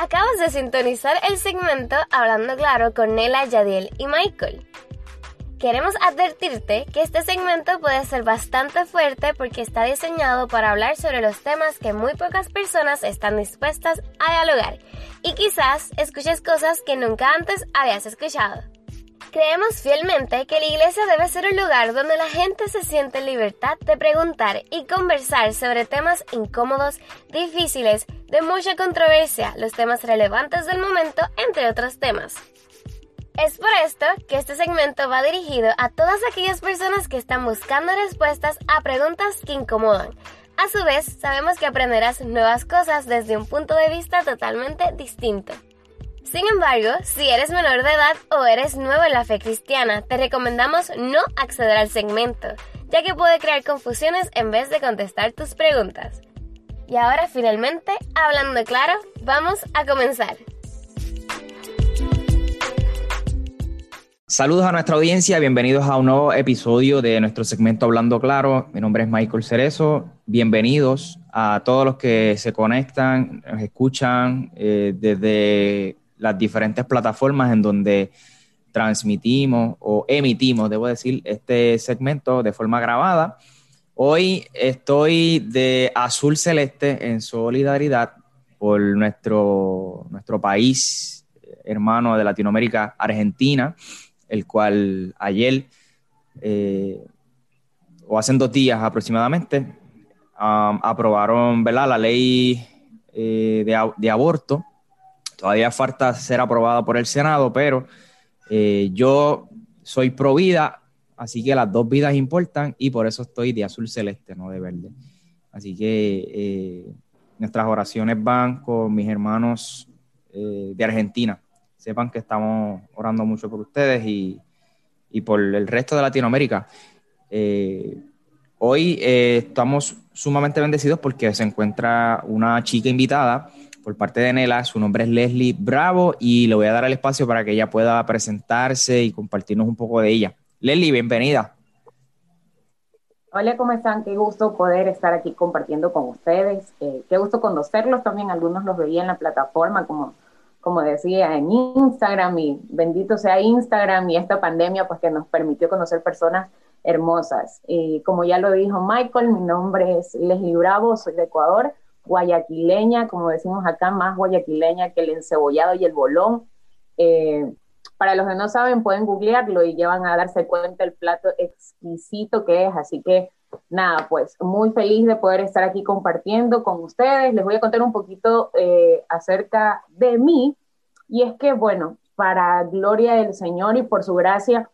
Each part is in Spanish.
Acabas de sintonizar el segmento Hablando Claro con Nela, Yadiel y Michael. Queremos advertirte que este segmento puede ser bastante fuerte porque está diseñado para hablar sobre los temas que muy pocas personas están dispuestas a dialogar y quizás escuches cosas que nunca antes habías escuchado. Creemos fielmente que la iglesia debe ser un lugar donde la gente se siente en libertad de preguntar y conversar sobre temas incómodos, difíciles, de mucha controversia, los temas relevantes del momento, entre otros temas. Es por esto que este segmento va dirigido a todas aquellas personas que están buscando respuestas a preguntas que incomodan. A su vez, sabemos que aprenderás nuevas cosas desde un punto de vista totalmente distinto. Sin embargo, si eres menor de edad o eres nuevo en la fe cristiana, te recomendamos no acceder al segmento, ya que puede crear confusiones en vez de contestar tus preguntas. Y ahora finalmente, hablando claro, vamos a comenzar. Saludos a nuestra audiencia, bienvenidos a un nuevo episodio de nuestro segmento Hablando Claro. Mi nombre es Michael Cerezo. Bienvenidos a todos los que se conectan, nos escuchan eh, desde las diferentes plataformas en donde transmitimos o emitimos, debo decir, este segmento de forma grabada. Hoy estoy de azul celeste en solidaridad por nuestro, nuestro país hermano de Latinoamérica, Argentina, el cual ayer eh, o hace dos días aproximadamente um, aprobaron ¿verdad? la ley eh, de, de, aborto Todavía falta ser aprobada por el Senado, pero eh, yo soy pro vida, así que las dos vidas importan y por eso estoy de azul celeste, no de verde. Así que eh, nuestras oraciones van con mis hermanos eh, de Argentina. Sepan que estamos orando mucho por ustedes y, y por el resto de Latinoamérica. hoy estamos sumamente bendecidos porque se encuentra una chica invitada por parte de Nela. Su nombre es Leslie Bravo y le voy a dar el espacio para que ella pueda presentarse y compartirnos un poco de ella. Leslie, bienvenida. Hola, ¿cómo están? Qué gusto poder estar aquí compartiendo con ustedes. Eh, qué gusto conocerlos también. Algunos los veía en la plataforma, como, como decía, en Instagram. Y bendito sea Instagram y esta pandemia, pues que nos permitió conocer personas hermosas. Y como ya lo dijo Michael, mi nombre es Leslie Bravo, soy de Ecuador guayaquileña, como decimos acá, más guayaquileña que el encebollado y el bolón. Eh, para los que no saben, pueden googlearlo y ya van a darse cuenta el plato exquisito que es. Así que nada, pues muy feliz de poder estar aquí compartiendo con ustedes. Les voy a contar un poquito eh, acerca de mí. Y es que, bueno, para gloria del Señor y por su gracia,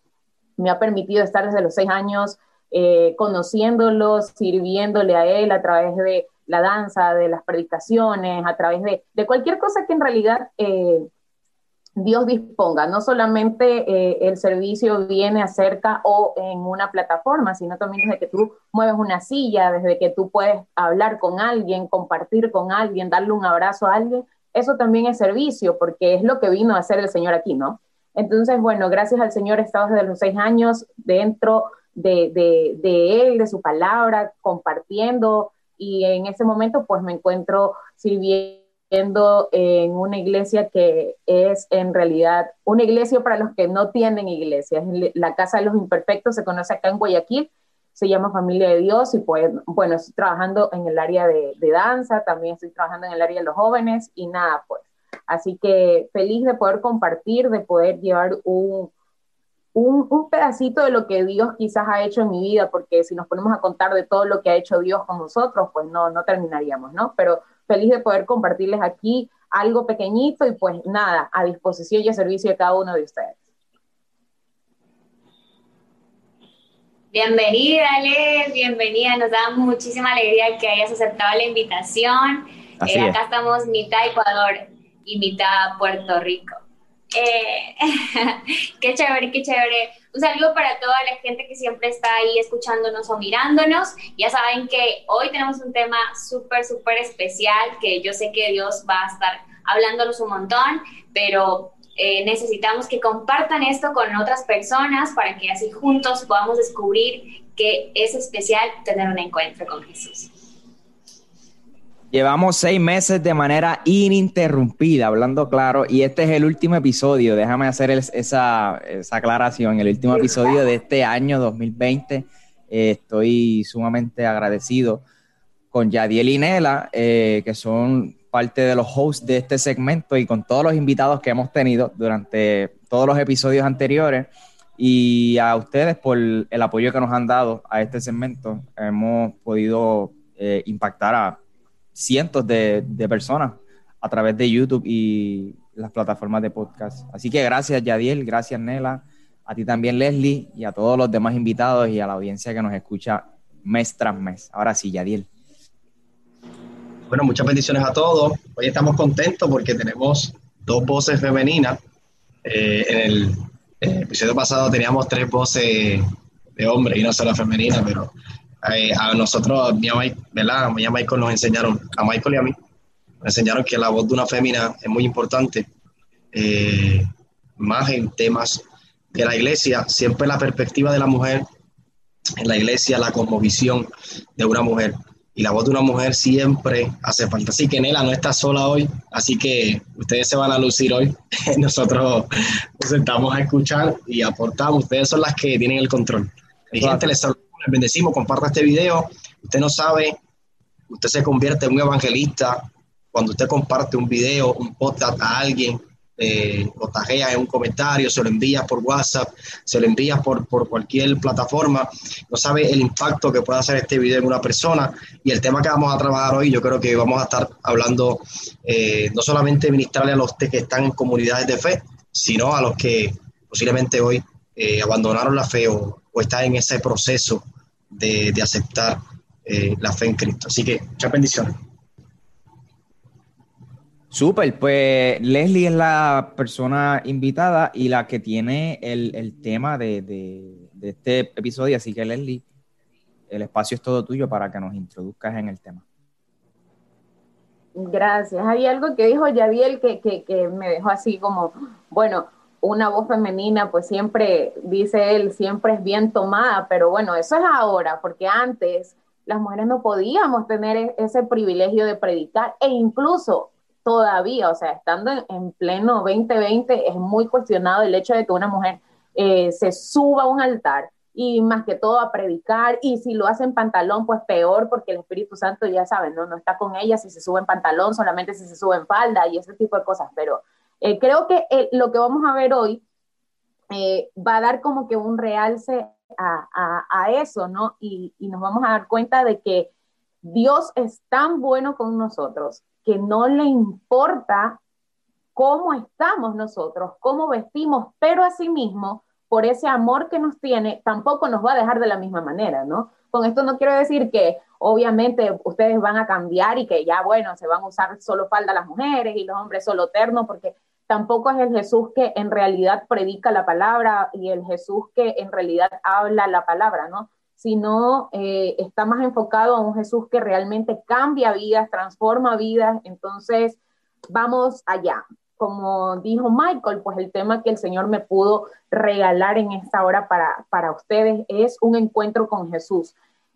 me ha permitido estar desde los seis años eh, conociéndolo, sirviéndole a Él a través de la danza, de las predicaciones, a través de, de cualquier cosa que en realidad eh, Dios disponga. No solamente eh, el servicio viene acerca o en una plataforma, sino también desde que tú mueves una silla, desde que tú puedes hablar con alguien, compartir con alguien, darle un abrazo a alguien. Eso también es servicio, porque es lo que vino a hacer el Señor aquí, ¿no? Entonces, bueno, gracias al Señor he estado desde los seis años dentro de, de, de Él, de su palabra, compartiendo, y en ese momento pues me encuentro sirviendo en una iglesia que es en realidad una iglesia para los que no tienen iglesia. La Casa de los Imperfectos se conoce acá en Guayaquil, se llama Familia de Dios y pues bueno, estoy trabajando en el área de, de danza, también estoy trabajando en el área de los jóvenes y nada pues. Así que feliz de poder compartir, de poder llevar un, un, pedacito de lo que Dios quizás ha hecho en mi vida, porque si nos ponemos a contar de todo lo que ha hecho Dios con nosotros, pues no, no terminaríamos, ¿no? Pero feliz de poder compartirles aquí algo pequeñito y pues nada, a disposición y a servicio de cada uno de ustedes. Bienvenida, Les, bienvenida. Nos da muchísima alegría que hayas aceptado la invitación. Eh, acá estamos mitad Ecuador y mitad Puerto Rico. Eh, qué chévere, qué chévere. Un saludo para toda la gente que siempre está ahí escuchándonos o mirándonos. Ya saben que hoy tenemos un tema súper, súper especial que yo sé que Dios va a estar hablándonos un montón, pero eh, necesitamos que compartan esto con otras personas para que así juntos podamos descubrir que es especial tener un encuentro con Jesús. Llevamos seis meses de manera ininterrumpida, hablando claro, y este es el último episodio. Déjame hacer esa, aclaración. El último episodio de este año 2020. Eh, estoy sumamente agradecido con Yadiel y Nela, eh, que son parte de los hosts de este segmento, y con todos los invitados que hemos tenido durante todos los episodios anteriores. Y a ustedes por el apoyo que nos han dado a este segmento. Hemos podido eh, impactar a cientos de, personas a través de YouTube y las plataformas de podcast. Así que gracias, Yadiel, gracias, Nela, a ti también, Leslie, y a todos los demás invitados y a la audiencia que nos escucha mes tras mes. Ahora sí, Yadiel. Bueno, muchas bendiciones a todos. Hoy estamos contentos porque tenemos dos voces femeninas. Eh, en el, episodio pasado teníamos tres voces de hombre y una sola femenina, pero eh, a nosotros, mi Mike, ¿verdad? Mi Michael nos enseñaron, a Michael y a mí, nos enseñaron que la voz de una fémina es muy importante, eh, más en temas de la iglesia, siempre la perspectiva de la mujer en la iglesia, la cosmovisión de una mujer. Y la voz de una mujer siempre hace falta. Así que Nela no está sola hoy, así que ustedes se van a lucir hoy. Nosotros nos sentamos a escuchar y aportamos. Ustedes son las que tienen el control. Mi gente les saluda bendecimos, comparta este video. Usted no sabe, usted se convierte en un evangelista cuando usted comparte un video, un podcast a alguien, eh, lo tajea en un comentario, se lo envía por WhatsApp, se lo envía por, por cualquier plataforma. No sabe el impacto que puede hacer este video en una persona. Y el tema que vamos a trabajar hoy, yo creo que vamos a estar hablando eh, no solamente ministrarle a los que están en comunidades de fe, sino a los que posiblemente hoy eh, abandonaron la fe o, o están en ese proceso de, aceptar eh, la fe en Cristo. Así que muchas bendiciones. Súper, pues Leslie es la persona invitada y la que tiene el, tema de, este episodio, así que Leslie, el espacio es todo tuyo para que nos introduzcas en el tema. Gracias. Hay algo que dijo Yadiel que, que me dejó así como, bueno, una voz femenina, pues siempre, dice él, siempre es bien tomada, pero bueno, eso es ahora, porque antes las mujeres no podíamos tener e-, ese privilegio de predicar e incluso todavía, o sea, estando en, pleno 2020, es muy cuestionado el hecho de que una mujer eh, se suba a un altar y más que todo a predicar, y si lo hace en pantalón, pues peor, porque el Espíritu Santo, ya saben, no, no está con ella si se sube en pantalón, solamente si se sube en falda y ese tipo de cosas, pero eh, creo que eh, lo que vamos a ver hoy eh, va a dar como que un realce a, eso, ¿no? Y, nos vamos a dar cuenta de que Dios es tan bueno con nosotros que no le importa cómo estamos nosotros, cómo vestimos, pero asimismo, por ese amor que nos tiene, tampoco nos va a dejar de la misma manera, ¿no? Con esto no quiero decir que obviamente ustedes van a cambiar y que ya, bueno, se van a usar solo falda las mujeres y los hombres solo terno, porque tampoco es el Jesús que en realidad predica la palabra y el Jesús que en realidad habla la palabra, ¿no? Sino eh, está más enfocado a un Jesús que realmente cambia vidas, transforma vidas. Entonces, vamos allá. Como dijo Michael, pues el tema que el Señor me pudo regalar en esta hora para, para ustedes es un encuentro con Jesús.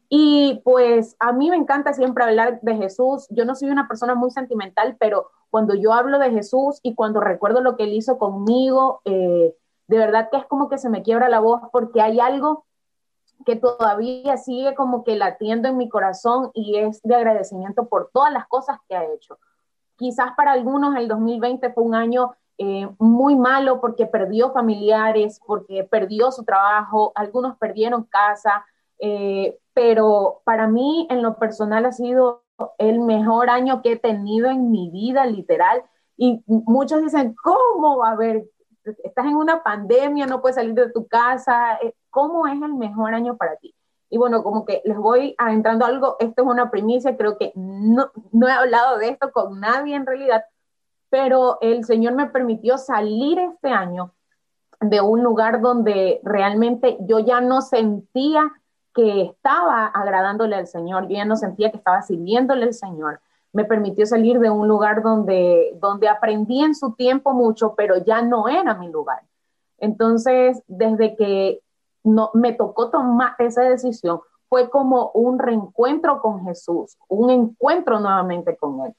Y pues a mí me encanta siempre hablar de Jesús. Yo no soy una persona muy sentimental, pero cuando yo hablo de Jesús y cuando recuerdo lo que él hizo conmigo, eh, de verdad que es como que se me quiebra la voz porque hay algo que todavía sigue como que latiendo en mi corazón y es de agradecimiento por todas las cosas que ha hecho. Quizás para algunos el 2020 fue un año eh, muy malo porque perdió familiares, porque perdió su trabajo, algunos perdieron casa, eh, pero para mí en lo personal ha sido el mejor año que he tenido en mi vida, literal. Y muchos dicen, ¿cómo va a haber? Estás en una pandemia, no puedes salir de tu casa. Eh, ¿Cómo es el mejor año para ti? Y bueno, como que les voy adentrando algo, esto es una primicia, creo que no, no he hablado de esto con nadie en realidad, pero el Señor me permitió salir este año de un lugar donde realmente yo ya no sentía que estaba agradándole al Señor, yo ya no sentía que estaba sirviéndole al Señor. Me permitió salir de un lugar donde, donde aprendí en su tiempo mucho, pero ya no era mi lugar. Entonces, desde que no, me tocó tomar esa decisión, fue como un reencuentro con Jesús, un encuentro nuevamente con Él.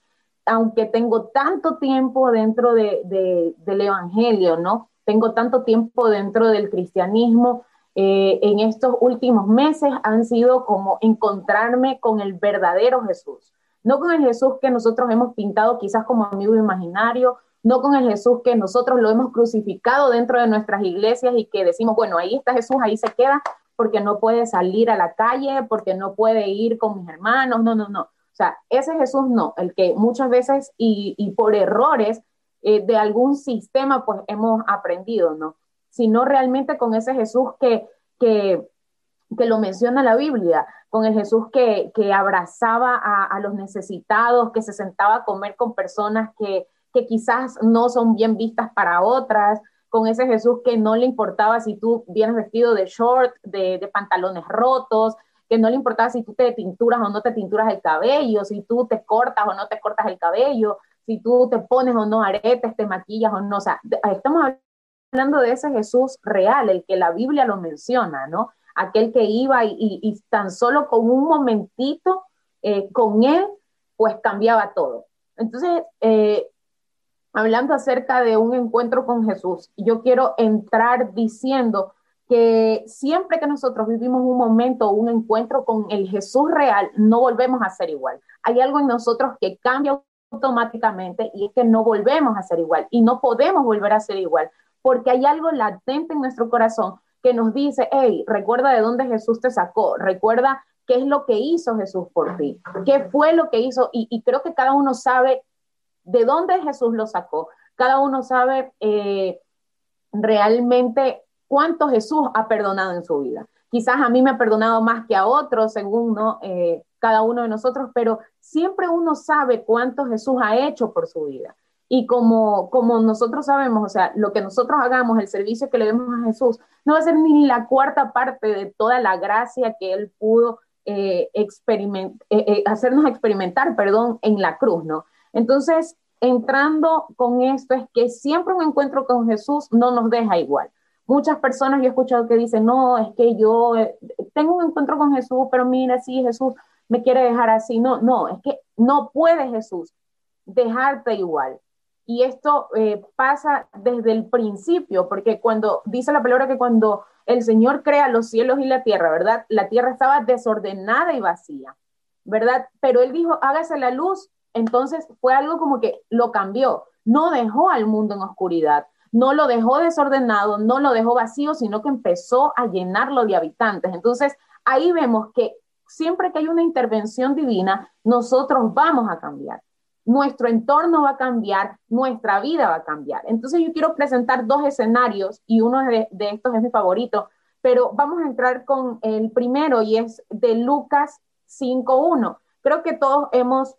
Aunque tengo tanto tiempo dentro de, del Evangelio, ¿no? Tengo tanto tiempo dentro del cristianismo, eh, en estos últimos meses han sido como encontrarme con el verdadero Jesús, no con el Jesús que nosotros hemos pintado quizás como amigo imaginario, no con el Jesús que nosotros lo hemos crucificado dentro de nuestras iglesias y que decimos, bueno, ahí está Jesús, ahí se queda, porque no puede salir a la calle, porque no puede ir con mis hermanos, no, no, no. O sea, ese Jesús no, el que muchas veces y, por errores eh, de algún sistema pues hemos aprendido, ¿no? Sino realmente con ese Jesús que, que, que lo menciona la Biblia, con el Jesús que, que abrazaba a, los necesitados, que se sentaba a comer con personas que, que quizás no son bien vistas para otras, con ese Jesús que no le importaba si tú vienes vestido de short, de, pantalones rotos, que no le importaba si tú te tinturas o no te tinturas el cabello, si tú te cortas o no te cortas el cabello, si tú te pones o no aretes, te maquillas o no. O sea, estamos hablando de ese Jesús real, el que la Biblia lo menciona, ¿no? Aquel que iba y, tan solo con un momentito eh, con él, pues cambiaba todo. Entonces, eh, hablando acerca de un encuentro con Jesús, yo quiero entrar diciendo que siempre que nosotros vivimos un momento, un encuentro con el Jesús real, no volvemos a ser igual. Hay algo en nosotros que cambia automáticamente y es que no volvemos a ser igual y no podemos volver a ser igual porque hay algo latente en nuestro corazón que nos dice, hey, recuerda de dónde Jesús te sacó, recuerda qué es lo que hizo Jesús por ti, qué fue lo que hizo y, creo que cada uno sabe de dónde Jesús lo sacó. Cada uno sabe eh, realmente cuánto Jesús ha perdonado en su vida. Quizás a mí me ha perdonado más que a otros, según eh, cada uno de nosotros, pero siempre uno sabe cuánto Jesús ha hecho por su vida. Y como, como nosotros sabemos, o sea, lo que nosotros hagamos, el servicio que le demos a Jesús, no va a ser ni la cuarta parte de toda la gracia que Él pudo eh, hacernos experimentar, perdón, en la cruz, ¿no? Entonces, entrando con esto es que siempre un encuentro con Jesús no nos deja igual. Muchas personas yo he escuchado que dicen, no, es que yo eh, tengo un encuentro con Jesús, pero mira, sí, Jesús me quiere dejar así. No, no, es que no puede Jesús dejarte igual. Y esto eh, pasa desde el principio, porque cuando dice la palabra que cuando el Señor crea los cielos y la tierra, ¿verdad? La tierra estaba desordenada y vacía, ¿verdad? Pero Él dijo, hágase la luz entonces fue algo como que lo cambió, no dejó al mundo en oscuridad, no lo dejó desordenado, no lo dejó vacío, sino que empezó a llenarlo de habitantes. Entonces ahí vemos que siempre que hay una intervención divina, nosotros vamos a cambiar. Nuestro entorno va a cambiar, nuestra vida va a cambiar. Entonces yo quiero presentar dos escenarios y uno de, estos es mi favorito, pero vamos a entrar con el primero y es de Lucas 5.1. Creo que todos hemos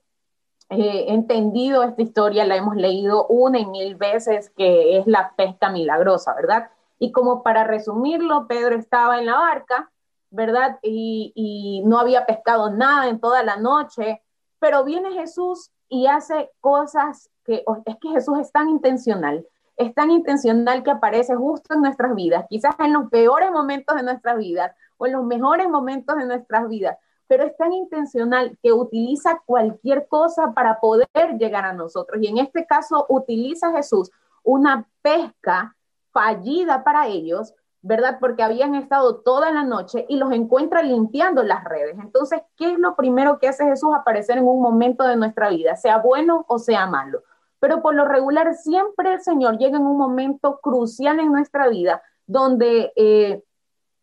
eh, entendido esta historia, la hemos leído una y mil veces, que es la pesca milagrosa, ¿verdad? Y como para resumirlo, Pedro estaba en la barca, ¿verdad? Y no había pescado nada en toda la noche, pero viene Jesús y hace cosas que es que Jesús es tan intencional, es tan intencional que aparece justo en nuestras vidas, quizás en los peores momentos de nuestras vidas o en los mejores momentos de nuestras vidas, pero es tan intencional que utiliza cualquier cosa para poder llegar a nosotros. Y en este caso utiliza Jesús una pesca fallida para ellos, ¿verdad? Porque habían estado toda la noche y los encuentra limpiando las redes. Entonces, ¿qué es lo primero que hace Jesús aparecer en un momento de nuestra vida, sea bueno o sea malo? Pero por lo regular, siempre el Señor llega en un momento crucial en nuestra vida donde eh,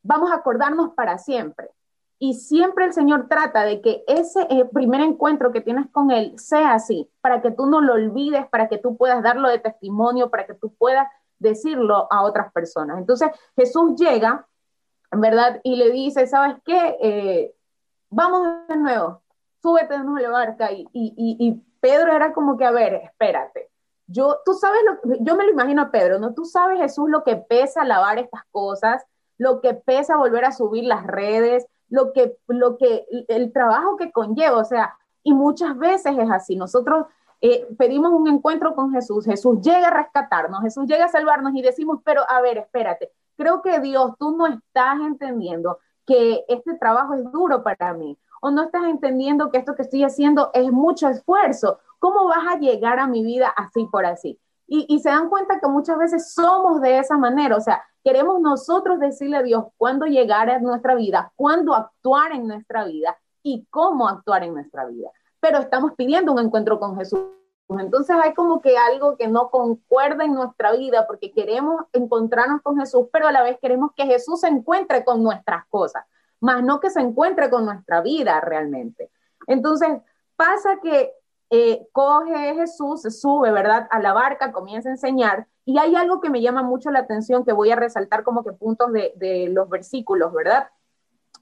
vamos a acordarnos para siempre. Y siempre el Señor trata de que ese eh, primer encuentro que tienes con Él sea así, para que tú no lo olvides, para que tú puedas darlo de testimonio, para que tú puedas decirlo a otras personas. Entonces Jesús llega, ¿verdad? Y le dice, ¿sabes qué? Eh, vamos de nuevo, súbete de nuevo a la barca. Y, y, y, Pedro era como que, a ver, espérate. Yo, tú sabes, lo, yo me lo imagino a Pedro, ¿no? Tú sabes, Jesús, lo que pesa lavar estas cosas, lo que pesa volver a subir las redes, lo que, lo que, el trabajo que conlleva, o sea, y muchas veces es así. Nosotros eh, pedimos un encuentro con Jesús, Jesús llega a rescatarnos, Jesús llega a salvarnos y decimos, pero a ver, espérate, creo que Dios, tú no estás entendiendo que este trabajo es duro para mí, o no estás entendiendo que esto que estoy haciendo es mucho esfuerzo. ¿Cómo vas a llegar a mi vida así por así? Y, se dan cuenta que muchas veces somos de esa manera, o sea, queremos nosotros decirle a Dios cuándo llegar a nuestra vida, cuándo actuar en nuestra vida y cómo actuar en nuestra vida. Pero estamos pidiendo un encuentro con Jesús. Entonces hay como que algo que no concuerda en nuestra vida porque queremos encontrarnos con Jesús, pero a la vez queremos que Jesús se encuentre con nuestras cosas, más no que se encuentre con nuestra vida realmente. Entonces pasa que eh, coge Jesús, se sube, ¿verdad? A la barca, comienza a enseñar. Y hay algo que me llama mucho la atención que voy a resaltar como que puntos de, los versículos, ¿verdad?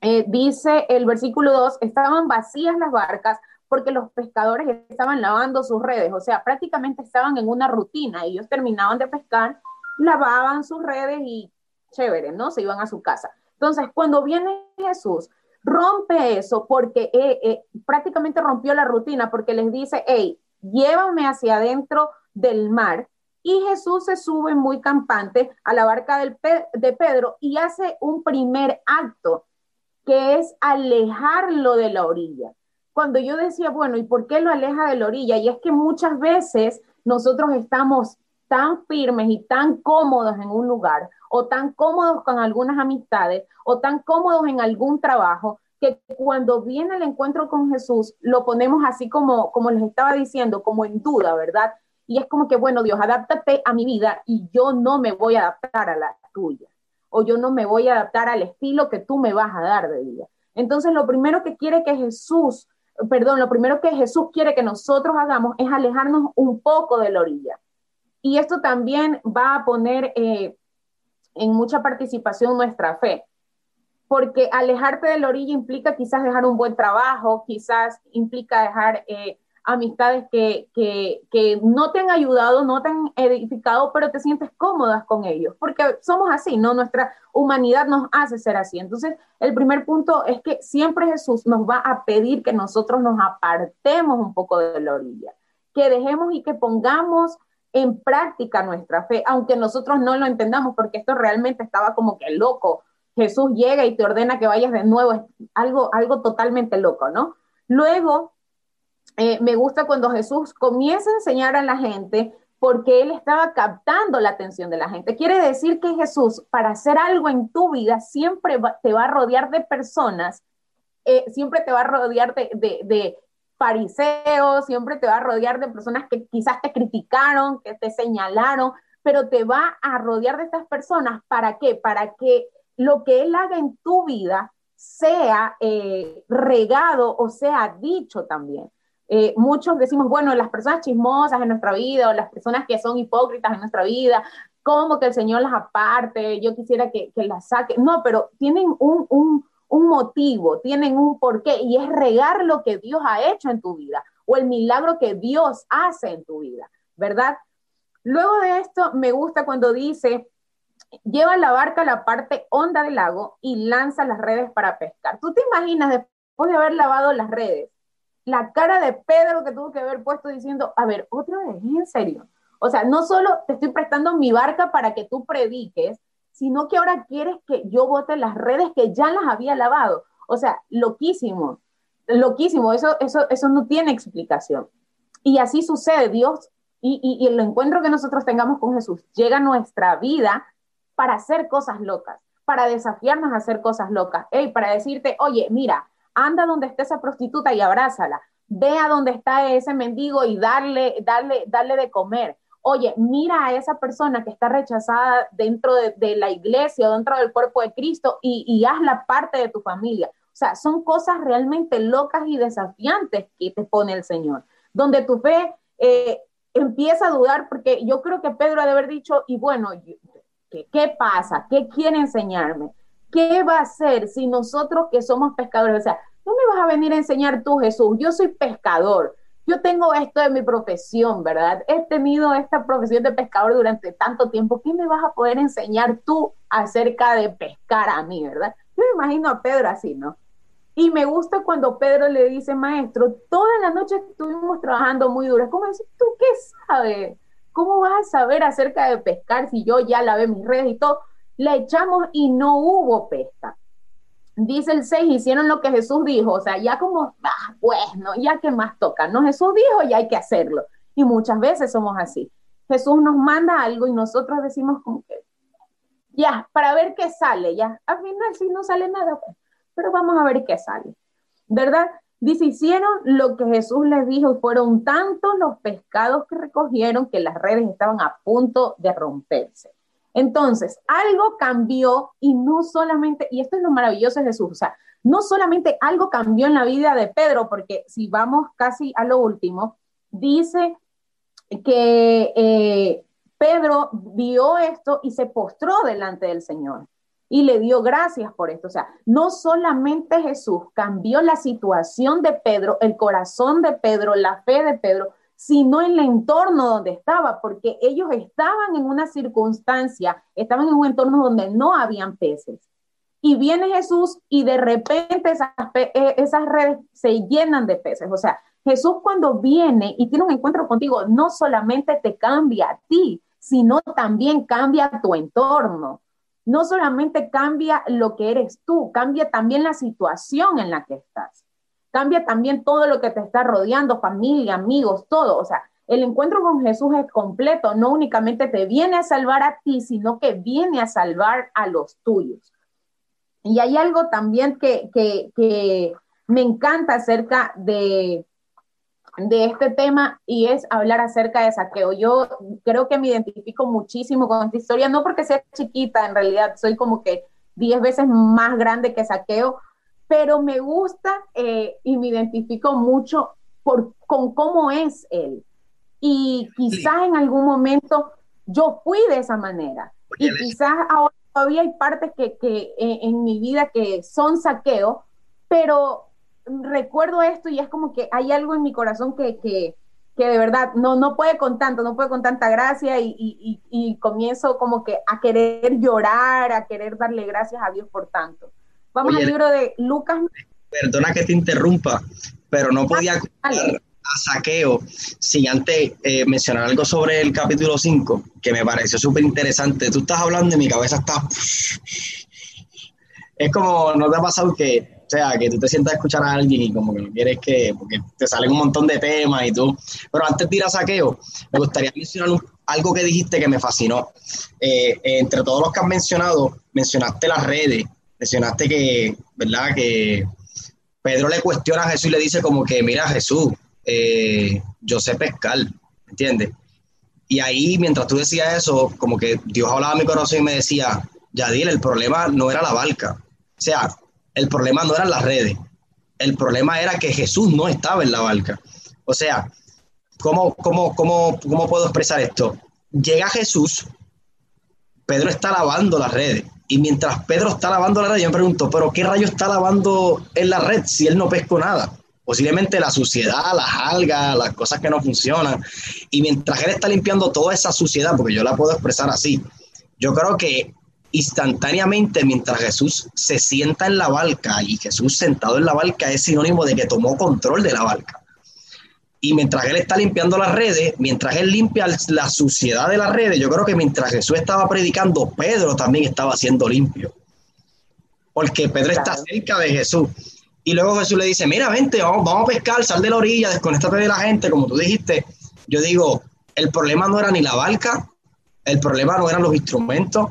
Eh, dice el versículo 2, estaban vacías las barcas porque los pescadores estaban lavando sus redes, o sea, prácticamente estaban en una rutina. Ellos terminaban de pescar, lavaban sus redes y chévere, ¿no? Se iban a su casa. Entonces, cuando viene Jesús, rompe eso porque eh, eh, prácticamente rompió la rutina porque les dice, hey, llévame hacia adentro del mar. Y Jesús se sube muy campante a la barca de Pedro y hace un primer acto, que es alejarlo de la orilla. Cuando yo decía, bueno, ¿y por qué lo aleja de la orilla? Y es que muchas veces nosotros estamos tan firmes y tan cómodos en un lugar o tan cómodos con algunas amistades o tan cómodos en algún trabajo que cuando viene el encuentro con Jesús lo ponemos así como, como les estaba diciendo, como en duda, ¿verdad? Y es como que, bueno, Dios, adáptate a mi vida y yo no me voy a adaptar a la tuya o yo no me voy a adaptar al estilo que tú me vas a dar de vida. Entonces, lo primero que quiere que Jesús, perdón, lo primero que Jesús quiere que nosotros hagamos es alejarnos un poco de la orilla. Y esto también va a poner eh, en mucha participación nuestra fe, porque alejarte de la orilla implica quizás dejar un buen trabajo, quizás implica dejar eh, amistades que, que, no te han ayudado, no te han edificado, pero te sientes cómodas con ellos, porque somos así, ¿no? Nuestra humanidad nos hace ser así. Entonces, el primer punto es que siempre Jesús nos va a pedir que nosotros nos apartemos un poco de la orilla, que dejemos y que pongamos en práctica nuestra fe, aunque nosotros no lo entendamos, porque esto realmente estaba como que loco. Jesús llega y te ordena que vayas de nuevo, es algo, algo totalmente loco, ¿no? Luego, eh, me gusta cuando Jesús comienza a enseñar a la gente porque él estaba captando la atención de la gente. Quiere decir que Jesús, para hacer algo en tu vida, siempre te va a rodear de personas, eh, siempre te va a rodear de, fariseo, siempre te va a rodear de personas que quizás te criticaron, que te señalaron, pero te va a rodear de estas personas. ¿Para qué? Para que lo que Él haga en tu vida sea eh, regado o sea dicho también. Eh, muchos decimos, bueno, las personas chismosas en nuestra vida o las personas que son hipócritas en nuestra vida, como que el Señor las aparte, yo quisiera que, que las saque. No, pero tienen un, un un motivo, tienen un porqué y es regar lo que Dios ha hecho en tu vida o el milagro que Dios hace en tu vida, ¿verdad? Luego de esto, me gusta cuando dice, lleva la barca a la parte honda del lago y lanza las redes para pescar. ¿Tú te imaginas después de haber lavado las redes, la cara de Pedro que tuvo que haber puesto diciendo, a ver, otra vez, en serio? O sea, no solo te estoy prestando mi barca para que tú prediques, sino que ahora quieres que yo bote las redes que ya las había lavado. O sea, loquísimo, loquísimo, eso, eso, eso no tiene explicación. Y así sucede, Dios, y, y, el encuentro que nosotros tengamos con Jesús llega a nuestra vida para hacer cosas locas, para desafiarnos a hacer cosas locas, hey, para decirte, oye, mira, anda donde esté esa prostituta y abrázala, ve a donde está ese mendigo y darle, darle, darle de comer oye, mira a esa persona que está rechazada dentro de, la iglesia dentro del cuerpo de Cristo y, hazla parte de tu familia. O sea, son cosas realmente locas y desafiantes que te pone el Señor, donde tu fe eh, empieza a dudar, porque yo creo que Pedro ha de haber dicho, y bueno, ¿qué, ¿qué pasa? ¿Qué quiere enseñarme? ¿Qué va a hacer si nosotros que somos pescadores? O sea, no me vas a venir a enseñar tú, Jesús, yo soy pescador yo tengo esto de mi profesión, ¿verdad? He tenido esta profesión de pescador durante tanto tiempo. ¿Qué me vas a poder enseñar tú acerca de pescar a mí, verdad? Yo me imagino a Pedro así, ¿no? Y me gusta cuando Pedro le dice, maestro, toda la noche estuvimos trabajando muy duro. ¿Cómo decir, tú qué sabes? ¿Cómo vas a saber acerca de pescar si yo ya lavé mis redes y todo? La echamos y no hubo pesca. Dice el 6, hicieron lo que Jesús dijo, o sea, ya como, ah, pues, ¿no? Ya que más toca, ¿no? Jesús dijo y hay que hacerlo. Y muchas veces somos así. Jesús nos manda algo y nosotros decimos como que, ya, para ver qué sale, ya. Al final sí no sale nada, pues, pero vamos a ver qué sale. ¿Verdad? Dice, hicieron lo que Jesús les dijo y fueron tantos los pescados que recogieron que las redes estaban a punto de romperse. Entonces, algo cambió y no solamente, y esto es lo maravilloso de Jesús, o sea, no solamente algo cambió en la vida de Pedro, porque si vamos casi a lo último, dice que eh, Pedro vio esto y se postró delante del Señor y le dio gracias por esto. O sea, no solamente Jesús cambió la situación de Pedro, el corazón de Pedro, la fe de Pedro, sino el entorno donde estaba, porque ellos estaban en una circunstancia, estaban en un entorno donde no habían peces. Y viene Jesús y de repente esas, eh, esas redes se llenan de peces. O sea, Jesús cuando viene y tiene un encuentro contigo, no solamente te cambia a ti, sino también cambia tu entorno. No solamente cambia lo que eres tú, cambia también la situación en la que estás cambia también todo lo que te está rodeando, familia, amigos, todo. O sea, el encuentro con Jesús es completo, no únicamente te viene a salvar a ti, sino que viene a salvar a los tuyos. Y hay algo también que, que, me encanta acerca de, de este tema y es hablar acerca de saqueo. Yo creo que me identifico muchísimo con esta historia, no porque sea chiquita, en realidad soy como que diez veces más grande que saqueo, pero me gusta eh, y me identifico mucho por, con cómo es él. Y quizás en algún momento yo fui de esa manera. Y quizás ahora todavía hay partes que, que eh, en mi vida que son saqueo, pero recuerdo esto y es como que hay algo en mi corazón que, que, que de verdad no, no puede con tanto, no puede con tanta gracia y, y, y, comienzo como que a querer llorar, a querer darle gracias a Dios por tanto. Vamos al libro de Lucas. Perdona que te interrumpa, pero no podía a saqueo sin antes eh, mencionar algo sobre el capítulo 5, que me pareció súper interesante. Tú estás hablando y mi cabeza está... Es como, ¿no te ha pasado que, o sea, que tú te sientas a escuchar a alguien y como que no quieres que, porque te salen un montón de temas y tú... Pero antes de ir a saqueo, me gustaría mencionar algo que dijiste que me fascinó. Eh, entre todos los que has mencionado, mencionaste las redes mencionaste que, ¿verdad? Que Pedro le cuestiona a Jesús y le dice como que, mira Jesús, eh, yo sé pescar, ¿entiendes? Y ahí, mientras tú decías eso, como que Dios hablaba a mi corazón y me decía, Yadil, el problema no era la barca. O sea, el problema no eran las redes. El problema era que Jesús no estaba en la barca. O sea, ¿cómo, cómo, cómo, cómo puedo expresar esto? Llega Jesús, Pedro está lavando las redes. Y mientras Pedro está lavando la red, yo me pregunto, ¿pero qué rayo está lavando en la red si él no pescó nada? Posiblemente la suciedad, las algas, las cosas que no funcionan. Y mientras él está limpiando toda esa suciedad, porque yo la puedo expresar así, yo creo que instantáneamente mientras Jesús se sienta en la barca y Jesús sentado en la barca es sinónimo de que tomó control de la barca. Y mientras él está limpiando las redes, mientras él limpia la suciedad de las redes, yo creo que mientras Jesús estaba predicando, Pedro también estaba siendo limpio. Porque Pedro está cerca de Jesús. Y luego Jesús le dice, mira, vente, vamos, vamos a pescar, sal de la orilla, desconéctate de la gente, como tú dijiste. Yo digo, el problema no era ni la barca, el problema no eran los instrumentos,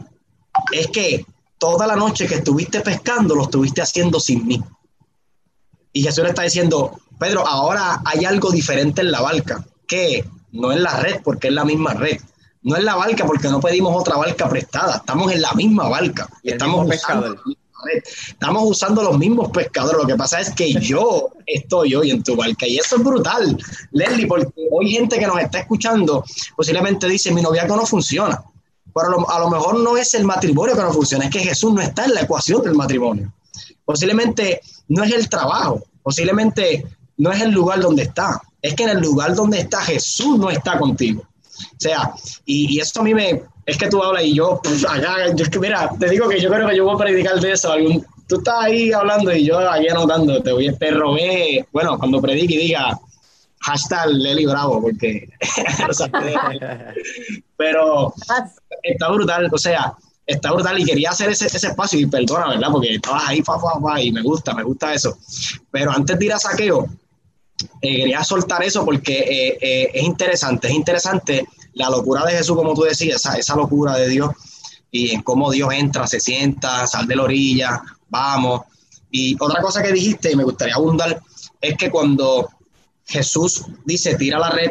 es que toda la noche que estuviste pescando lo estuviste haciendo sin mí. Y Jesús le está diciendo, Pedro, ahora hay algo diferente en la barca, que no es la red, porque es la misma red. No es la barca porque no pedimos otra barca prestada, estamos en la misma barca. Y estamos usando, estamos usando los mismos pescadores. Lo que pasa es que yo estoy hoy en tu barca y eso es brutal, Leslie, porque hoy gente que nos está escuchando posiblemente dice, mi noviazgo no funciona. Pero a lo mejor no es el matrimonio que no funciona, es que Jesús no está en la ecuación del matrimonio. Posiblemente no es el trabajo, posiblemente no es el lugar donde está, es que en el lugar donde está Jesús no está contigo. O sea, y, eso a mí me, es que tú hablas y yo, pues, acá, yo mira, te digo que yo creo que yo voy a predicar de eso. Algún, tú estás ahí hablando y yo aquí anotando, te voy a te robé, bueno, cuando predique y diga hashtag Leli Bravo, porque, pero está brutal, o sea, está brutal y quería hacer ese, ese espacio y perdona, ¿verdad? Porque estabas ahí, fa, fa, fa, y me gusta, me gusta eso. Pero antes de ir a saqueo, eh, quería soltar eso porque eh, eh, es interesante, es interesante la locura de Jesús, como tú decías, esa, esa locura de Dios y en cómo Dios entra, se sienta, sal de la orilla, vamos. Y otra cosa que dijiste, y me gustaría abundar, es que cuando Jesús dice, tira la red,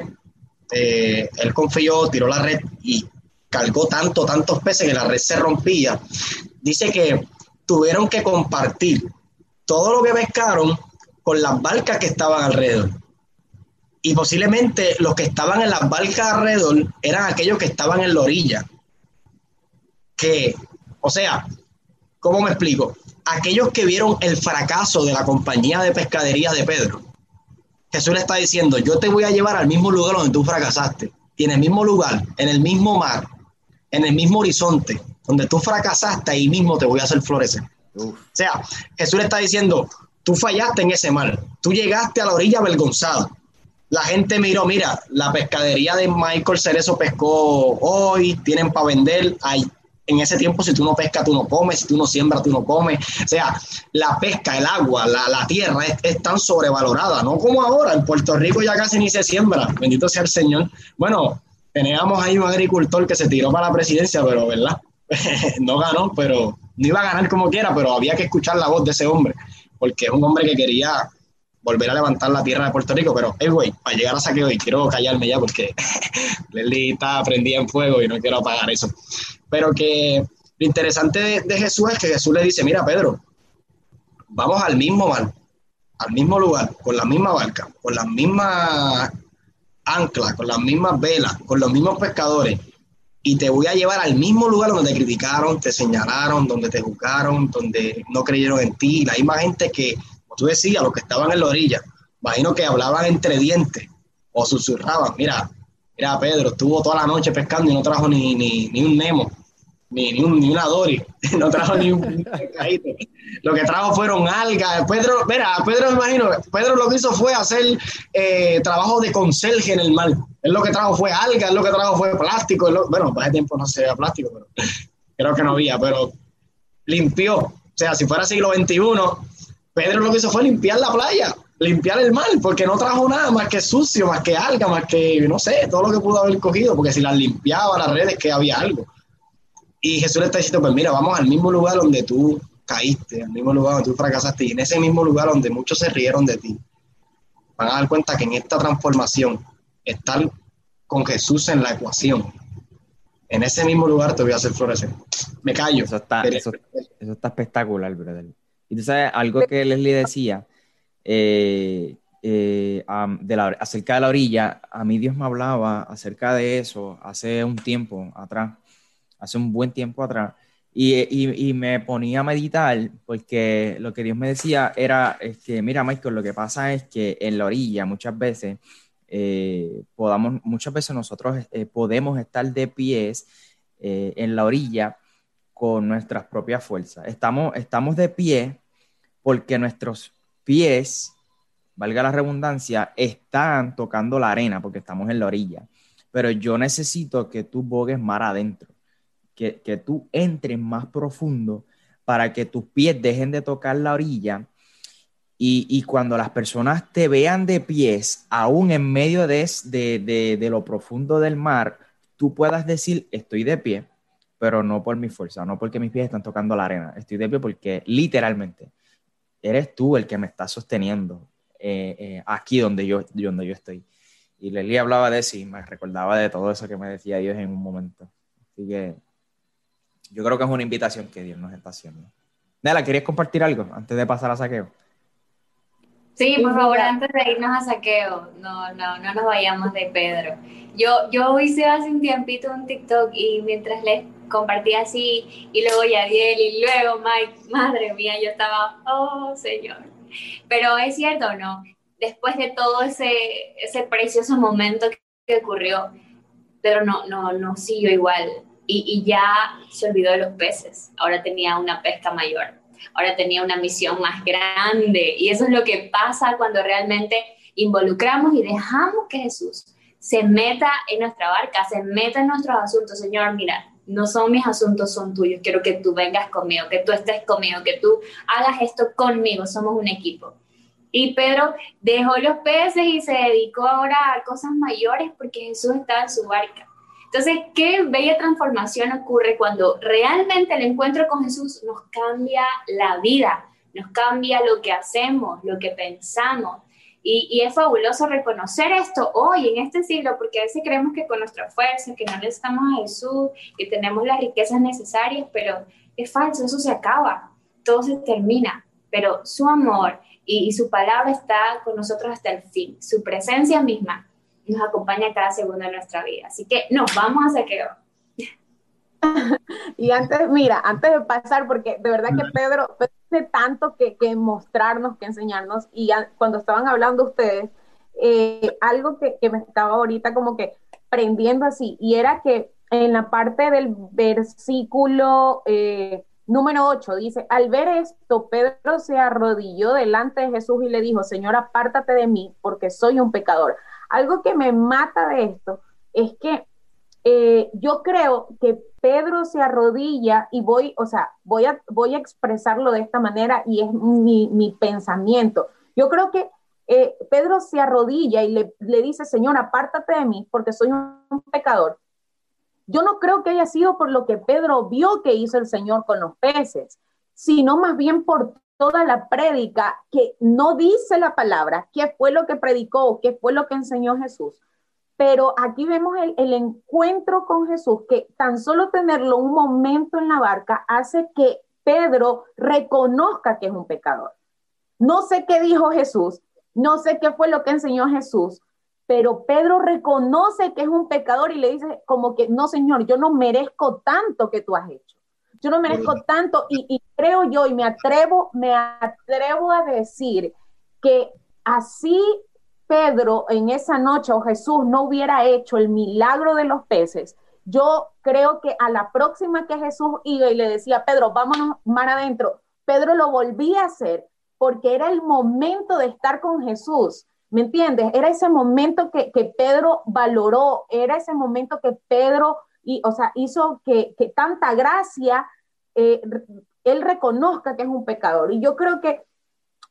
él confió, tiró la red y cargó tanto, tantos peces que la red se rompía. Dice que tuvieron que compartir todo lo que pescaron con las barcas que estaban alrededor. Y posiblemente los que estaban en las barcas alrededor eran aquellos que estaban en la orilla. Que, o sea, ¿cómo me explico? Aquellos que vieron el fracaso de la compañía de pescadería de Pedro. Jesús le está diciendo, yo te voy a llevar al mismo lugar donde tú fracasaste. Y en el mismo lugar, en el mismo mar, en el mismo horizonte, donde tú fracasaste, ahí mismo te voy a hacer florecer. O sea, Jesús le está diciendo, tú fallaste en ese mar, tú llegaste a la orilla avergonzado. La gente miró, mira, la pescadería de Michael Cerezo pescó hoy, tienen para vender. Hay, en ese tiempo, si tú no pescas, tú no comes, si tú no siembras, tú no comes. O sea, la pesca, el agua, la, tierra es, es, tan sobrevalorada, no como ahora. En Puerto Rico ya casi ni se siembra, bendito sea el Señor. Bueno, teníamos ahí un agricultor que se tiró para la presidencia, pero ¿verdad? no ganó, pero no iba a ganar como quiera, pero había que escuchar la voz de ese hombre, porque es un hombre que quería volver a levantar la tierra de Puerto Rico, pero, hey, güey, para llegar a saqueo, y quiero callarme ya porque Leslie está prendida en fuego y no quiero apagar eso. Pero que lo interesante de, Jesús es que Jesús le dice, mira, Pedro, vamos al mismo mar, al mismo lugar, con la misma barca, con las mismas ancla, con las mismas velas, con los mismos pescadores, y te voy a llevar al mismo lugar donde te criticaron, te señalaron, donde te juzgaron, donde no creyeron en ti, la misma gente que, como tú decías, los que estaban en la orilla, imagino que hablaban entre dientes o susurraban, mira, mira Pedro, estuvo toda la noche pescando y no trajo ni, ni, ni un Nemo, ni, ni, un, ni una Dory, no trajo ni un Lo que trajo fueron algas. Pedro, mira, Pedro me imagino, Pedro lo que hizo fue hacer eh, trabajo de conserje en el mar. Él lo que trajo fue algas, lo que trajo fue plástico. bueno, para ese tiempo no se veía plástico, pero creo que no había, pero limpió. O sea, si fuera siglo XXI, Pedro lo que hizo fue limpiar la playa, limpiar el mar, porque no trajo nada más que sucio, más que alga, más que, no sé, todo lo que pudo haber cogido, porque si las limpiaba las redes, que había algo. Y Jesús le está diciendo, pues mira, vamos al mismo lugar donde tú caíste, al mismo lugar donde tú fracasaste y en ese mismo lugar donde muchos se rieron de ti. Van a dar cuenta que en esta transformación, estar con Jesús en la ecuación, en ese mismo lugar te voy a hacer florecer. Me callo. Eso está, eso, está espectacular, brother. Y tú sabes, algo que Leslie decía, eh, eh, de la, acerca de la orilla, a mí Dios me hablaba acerca de eso hace un tiempo atrás hace un buen tiempo atrás, y, y, me ponía a meditar porque lo que Dios me decía era, que, mira Michael, lo que pasa es que en la orilla muchas veces, eh, podamos, muchas veces nosotros eh, podemos estar de pies eh, en la orilla con nuestras propias fuerzas. Estamos, estamos de pie porque nuestros pies, valga la redundancia, están tocando la arena porque estamos en la orilla. Pero yo necesito que tú bogues mar adentro que, que tú entres más profundo para que tus pies dejen de tocar la orilla y, y, cuando las personas te vean de pies, aún en medio de, de, de, lo profundo del mar, tú puedas decir, estoy de pie, pero no por mi fuerza, no porque mis pies están tocando la arena, estoy de pie porque literalmente eres tú el que me está sosteniendo eh, eh, aquí donde yo, donde yo estoy. Y Lely hablaba de y me recordaba de todo eso que me decía Dios en un momento. Así que yo creo que es una invitación que Dios nos está haciendo. Nela, ¿querías compartir algo antes de pasar a saqueo? Sí, por favor, antes de irnos a saqueo, no, no, no nos vayamos de Pedro. Yo, yo hice hace un tiempito un TikTok y mientras les compartía así, y luego Yadiel, y luego Mike, madre mía, yo estaba, oh Señor. Pero es cierto, ¿no? Después de todo ese, ese precioso momento que ocurrió, pero no, no, no siguió igual y, ya se olvidó de los peces. Ahora tenía una pesca mayor, ahora tenía una misión más grande. Y eso es lo que pasa cuando realmente involucramos y dejamos que Jesús se meta en nuestra barca, se meta en nuestros asuntos. Señor, mira, no son mis asuntos, son tuyos. Quiero que tú vengas conmigo, que tú estés conmigo, que tú hagas esto conmigo. Somos un equipo. Y Pedro dejó los peces y se dedicó ahora a cosas mayores porque Jesús estaba en su barca. Entonces, qué bella transformación ocurre cuando realmente el encuentro con Jesús nos cambia la vida, nos cambia lo que hacemos, lo que pensamos. Y, es fabuloso reconocer esto hoy, en este siglo, porque a veces creemos que con nuestra fuerza, que no necesitamos a Jesús, que tenemos las riquezas necesarias, pero es falso, eso se acaba, todo se termina. Pero su amor y, y su palabra está con nosotros hasta el fin, su presencia misma nos acompaña cada segundo de nuestra vida. Así que nos vamos a saqueo. y antes, mira, antes de pasar, porque de verdad que Pedro, tiene tanto que, mostrarnos, que enseñarnos, y cuando estaban hablando ustedes, eh, algo que, me estaba ahorita como que prendiendo así, y era que en la parte del versículo eh, número 8 dice, al ver esto, Pedro se arrodilló delante de Jesús y le dijo, Señor, apártate de mí, porque soy un pecador. Algo que me mata de esto es que eh, yo creo que Pedro se arrodilla y voy, o sea, voy a, voy a expresarlo de esta manera y es mi, pensamiento. Yo creo que eh, Pedro se arrodilla y le, le, dice, Señor, apártate de mí porque soy un pecador. Yo no creo que haya sido por lo que Pedro vio que hizo el Señor con los peces, sino más bien por toda la prédica que no dice la palabra, qué fue lo que predicó, qué fue lo que enseñó Jesús. Pero aquí vemos el, el, encuentro con Jesús, que tan solo tenerlo un momento en la barca hace que Pedro reconozca que es un pecador. No sé qué dijo Jesús, no sé qué fue lo que enseñó Jesús, pero Pedro reconoce que es un pecador y le dice como que, no, Señor, yo no merezco tanto que tú has hecho. Yo no merezco tanto y, creo yo y me atrevo, me atrevo a decir que así Pedro en esa noche o Jesús no hubiera hecho el milagro de los peces, yo creo que a la próxima que Jesús iba y le decía, Pedro, vámonos más adentro, Pedro lo volvía a hacer porque era el momento de estar con Jesús. ¿Me entiendes? Era ese momento que, que Pedro valoró, era ese momento que Pedro y, o sea, hizo que, que tanta gracia eh, él reconozca que es un pecador. Y yo creo que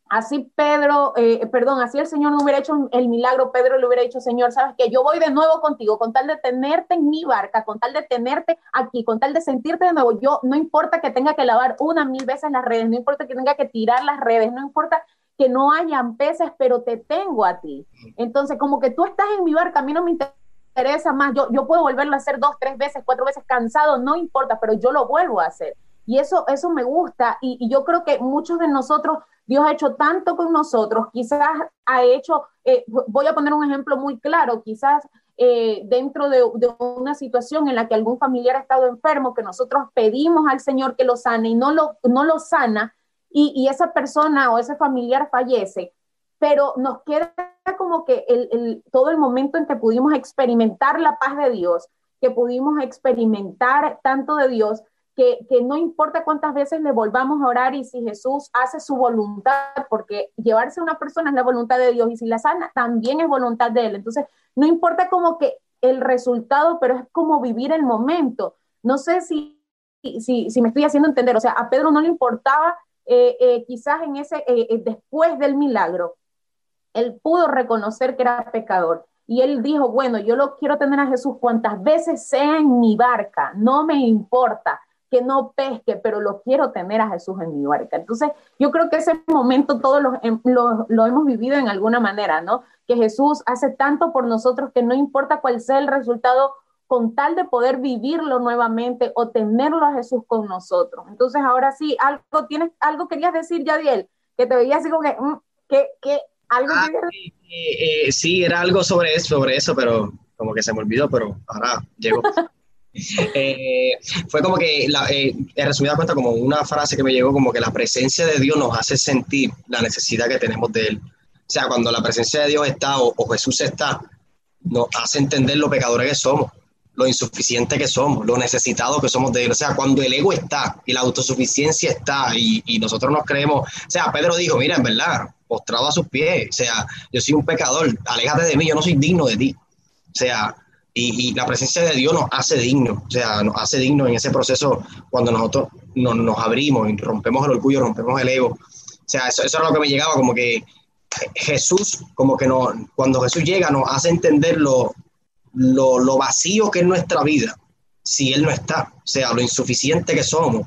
así Pedro, eh, perdón, así el Señor no hubiera hecho el milagro, Pedro le hubiera dicho, Señor, sabes que yo voy de nuevo contigo, con tal de tenerte en mi barca, con tal de tenerte aquí, con tal de sentirte de nuevo, yo no importa que tenga que lavar una mil veces las redes, no importa que tenga que tirar las redes, no importa que no hayan peces, pero te tengo a ti. Entonces, como que tú estás en mi barca, a mí no me interesa interesa más, yo, yo puedo volverlo a hacer dos, tres veces, cuatro veces cansado, no importa, pero yo lo vuelvo a hacer. Y eso, eso me gusta y, yo creo que muchos de nosotros, Dios ha hecho tanto con nosotros, quizás ha hecho, eh, voy a poner un ejemplo muy claro, quizás eh, dentro de, una situación en la que algún familiar ha estado enfermo, que nosotros pedimos al Señor que lo sane y no lo, no lo sana, y, y esa persona o ese familiar fallece, pero nos queda como que el, todo el momento en que pudimos experimentar la paz de Dios, que pudimos experimentar tanto de Dios, que, que, no importa cuántas veces le volvamos a orar y si Jesús hace su voluntad, porque llevarse a una persona es la voluntad de Dios y si la sana también es voluntad de Él. Entonces, no importa como que el resultado, pero es como vivir el momento. No sé si, si, si me estoy haciendo entender, o sea, a Pedro no le importaba eh, eh, quizás en ese, eh, después del milagro, él pudo reconocer que era pecador. Y él dijo, bueno, yo lo quiero tener a Jesús cuantas veces sea en mi barca, no me importa que no pesque, pero lo quiero tener a Jesús en mi barca. Entonces, yo creo que ese momento todos lo, hemos vivido en alguna manera, ¿no? Que Jesús hace tanto por nosotros que no importa cuál sea el resultado, con tal de poder vivirlo nuevamente o tenerlo a Jesús con nosotros. Entonces, ahora sí, algo tienes, algo querías decir, Yadiel, que te veía así como que, mm, que, que Ah, eh, sí, era algo sobre eso, sobre eso, pero como que se me olvidó, pero ahora llegó. Eh, fue como que, la, eh, en resumida cuenta, como una frase que me llegó, como que la presencia de Dios nos hace sentir la necesidad que tenemos de Él. O sea, cuando la presencia de Dios está o, Jesús está, nos hace entender lo pecadores que somos, lo insuficiente que somos, lo necesitados que somos de Él. O sea, cuando el ego está y la autosuficiencia está y, y nosotros nos creemos, o sea, Pedro dijo, mira, en verdad, postrado a sus pies. O sea, yo soy un pecador, aléjate de mí, yo no soy digno de ti. O sea, Y, la presencia de Dios nos hace dignos, o sea, nos hace dignos en ese proceso cuando nosotros nos, abrimos y rompemos el orgullo, rompemos el ego. O sea, eso, eso era lo que me llegaba, como que Jesús, como que no, cuando Jesús llega, nos hace entender lo, lo, vacío que es nuestra vida si Él no está, o sea, lo insuficiente que somos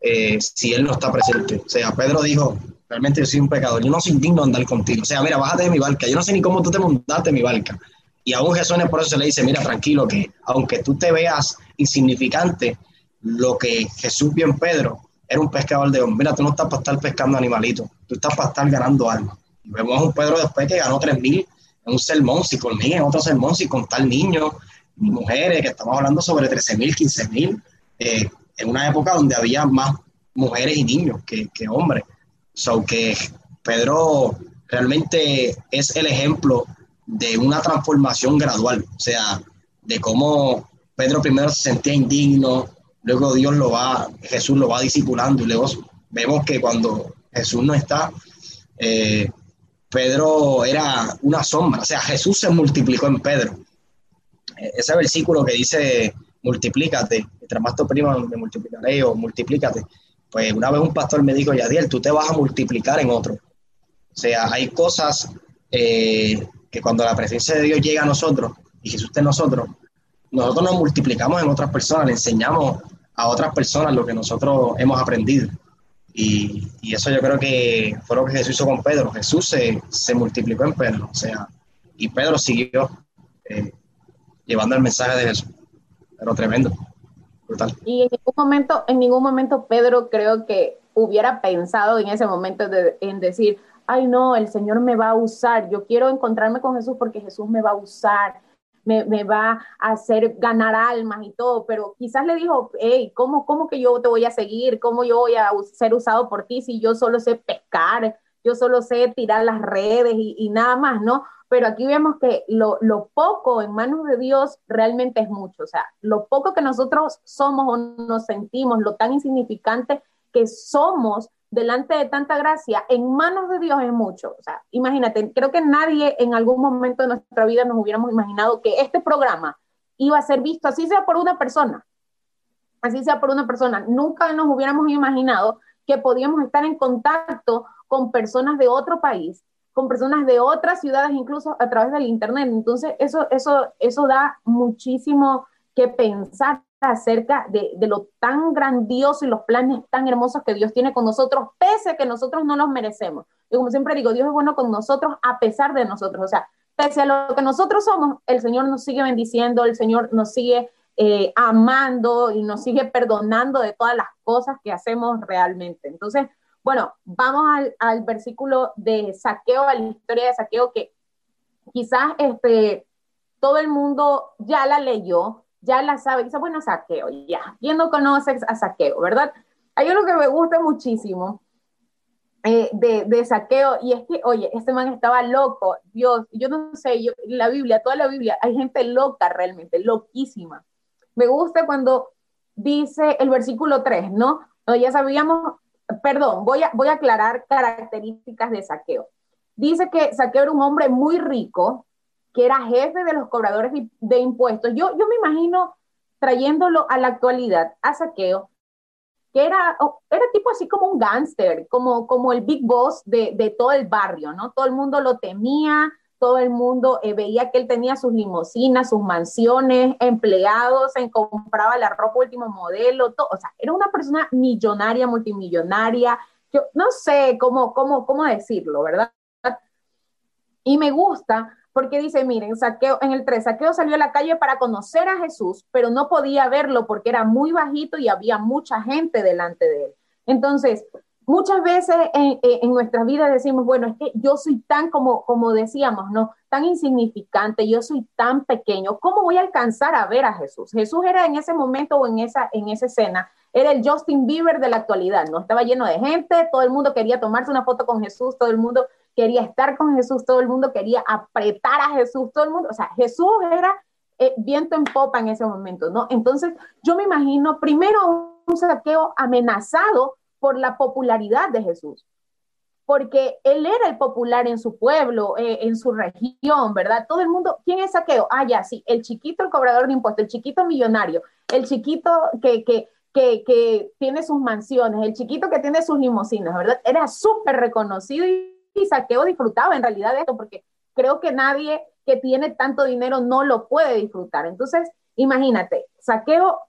eh, si Él no está presente. O sea, Pedro dijo, realmente yo soy un pecador, yo no soy digno de andar contigo. O sea, mira, bájate de mi barca, yo no sé ni cómo tú te montaste en mi barca. Y aún Jesús en el proceso le dice, mira, tranquilo, que aunque tú te veas insignificante, lo que Jesús vio en Pedro era un pescador de hombres. Mira, tú no estás para estar pescando animalitos, tú estás para estar ganando almas. Y vemos a un Pedro después que ganó 3.000 en un sermón, si conmigo en otro sermón, si con tal niño, mujeres, que estamos hablando sobre 13.000, 15.000, eh, en una época donde había más mujeres y niños que, que hombres. So que Pedro realmente es el ejemplo de una transformación gradual, o sea, de cómo Pedro primero se sentía indigno, luego Dios lo va, Jesús lo va discipulando y luego vemos que cuando Jesús no está, eh, Pedro era una sombra, o sea, Jesús se multiplicó en Pedro. E-, ese versículo que dice, multiplícate, mientras más tu prima me multiplicaré o multiplícate. Pues una vez un pastor me dijo, Yadiel, tú te vas a multiplicar en otro. O sea, hay cosas eh, que cuando la presencia de Dios llega a nosotros y Jesús está en nosotros, nosotros nos multiplicamos en otras personas, le enseñamos a otras personas lo que nosotros hemos aprendido. Y, eso yo creo que fue lo que Jesús hizo con Pedro. Jesús se, multiplicó en Pedro, o sea, y Pedro siguió eh, llevando el mensaje de Jesús. Pero tremendo, Y en ningún momento, en ningún momento Pedro creo que hubiera pensado en ese momento en decir, ay no, el Señor me va a usar, yo quiero encontrarme con Jesús porque Jesús me va a usar, me, va a hacer ganar almas y todo, pero quizás le dijo, hey, ¿cómo, ¿cómo que yo te voy a seguir? ¿Cómo yo voy a ser usado por ti si yo solo sé pescar, yo solo sé tirar las redes y, nada más, ¿no? Pero aquí vemos que lo, poco en manos de Dios realmente es mucho, o sea, lo poco que nosotros somos o nos sentimos, lo tan insignificante que somos delante de tanta gracia, en manos de Dios es mucho. O sea, imagínate, creo que nadie en algún momento de nuestra vida nos hubiéramos imaginado que este programa iba a ser visto, así sea por una persona, así sea por una persona. Nunca nos hubiéramos imaginado que podíamos estar en contacto con personas de otro país, con personas de otras ciudades, incluso a través del Internet. Entonces, eso, eso, eso da muchísimo que pensar acerca de, lo tan grandioso y los planes tan hermosos que Dios tiene con nosotros, pese a que nosotros no los merecemos. Y como siempre digo, Dios es bueno con nosotros a pesar de nosotros. O sea, pese a lo que nosotros somos, el Señor nos sigue bendiciendo, el Señor nos sigue eh, amando y nos sigue perdonando de todas las cosas que hacemos realmente. Entonces, bueno, vamos al, versículo de saqueo, a la historia de saqueo que quizás este, todo el mundo ya la leyó, ya la sabe, dice, bueno, saqueo, ya. ¿Quién no conoce a saqueo, verdad? Hay algo que me gusta muchísimo eh, de, saqueo, y es que, oye, este man estaba loco, Dios, yo no sé, yo, la Biblia, toda la Biblia, hay gente loca realmente, loquísima. Me gusta cuando dice el versículo 3, ¿no? no ya sabíamos, perdón, voy a, voy aclarar características de saqueo. Dice que saqueo era un hombre muy rico, que era jefe de los cobradores de, impuestos. Yo, yo me imagino trayéndolo a la actualidad, a saqueo, que era, era tipo así como un gángster, como, como el big boss de, de, todo el barrio, ¿no? Todo el mundo lo temía, todo el mundo eh, veía que él tenía sus limosinas, sus mansiones, empleados, en compraba la ropa último modelo, todo, o sea, era una persona millonaria, multimillonaria, yo no sé cómo, cómo, cómo decirlo, ¿verdad? Y me gusta porque dice, miren, saqueo, en el 3, saqueo salió a la calle para conocer a Jesús, pero no podía verlo porque era muy bajito y había mucha gente delante de él. Entonces, muchas veces en, en nuestras vidas decimos, bueno, es que yo soy tan, como, como decíamos, ¿no? Tan insignificante, yo soy tan pequeño, ¿cómo voy a alcanzar a ver a Jesús? Jesús era en ese momento o en esa, en esa escena, era el Justin Bieber de la actualidad, ¿no? Estaba lleno de gente, todo el mundo quería tomarse una foto con Jesús, todo el mundo quería estar con Jesús, todo el mundo quería apretar a Jesús, todo el mundo, o sea, Jesús era eh, viento en popa en ese momento, ¿no? Entonces, yo me imagino primero un saqueo amenazado por la popularidad de Jesús. porque él era el popular en su pueblo, eh, en su región, ¿verdad? Todo el mundo, ¿quién es Saqueo? Ah, ya, sí, el chiquito, el cobrador de impuestos, el chiquito millonario, el chiquito que, que, que, tiene sus mansiones, el chiquito que tiene sus limosinas, ¿verdad? Era súper reconocido y, Saqueo disfrutaba en realidad de esto, porque creo que nadie que tiene tanto dinero no lo puede disfrutar. Entonces, imagínate, Saqueo,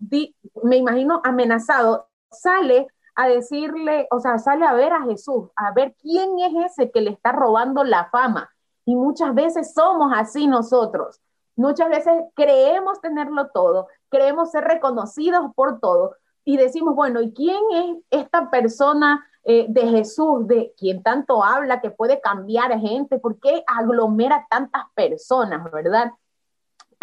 me imagino amenazado, sale a decirle, o sea, sale a ver a Jesús, a ver quién es ese que le está robando la fama. Y muchas veces somos así nosotros. Muchas veces creemos tenerlo todo, creemos ser reconocidos por todo y decimos, bueno, ¿y quién es esta persona eh, de Jesús, de quien tanto habla, que puede cambiar a gente? ¿Por qué aglomera tantas personas, verdad?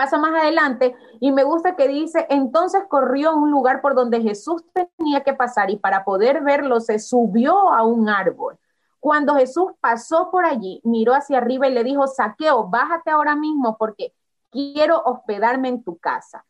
Pasa más adelante y me gusta que dice, entonces corrió a un lugar por donde Jesús tenía que pasar y para poder verlo se subió a un árbol. Cuando Jesús pasó por allí, miró hacia arriba y le dijo, Saqueo, bájate ahora mismo porque quiero hospedarme en tu casa.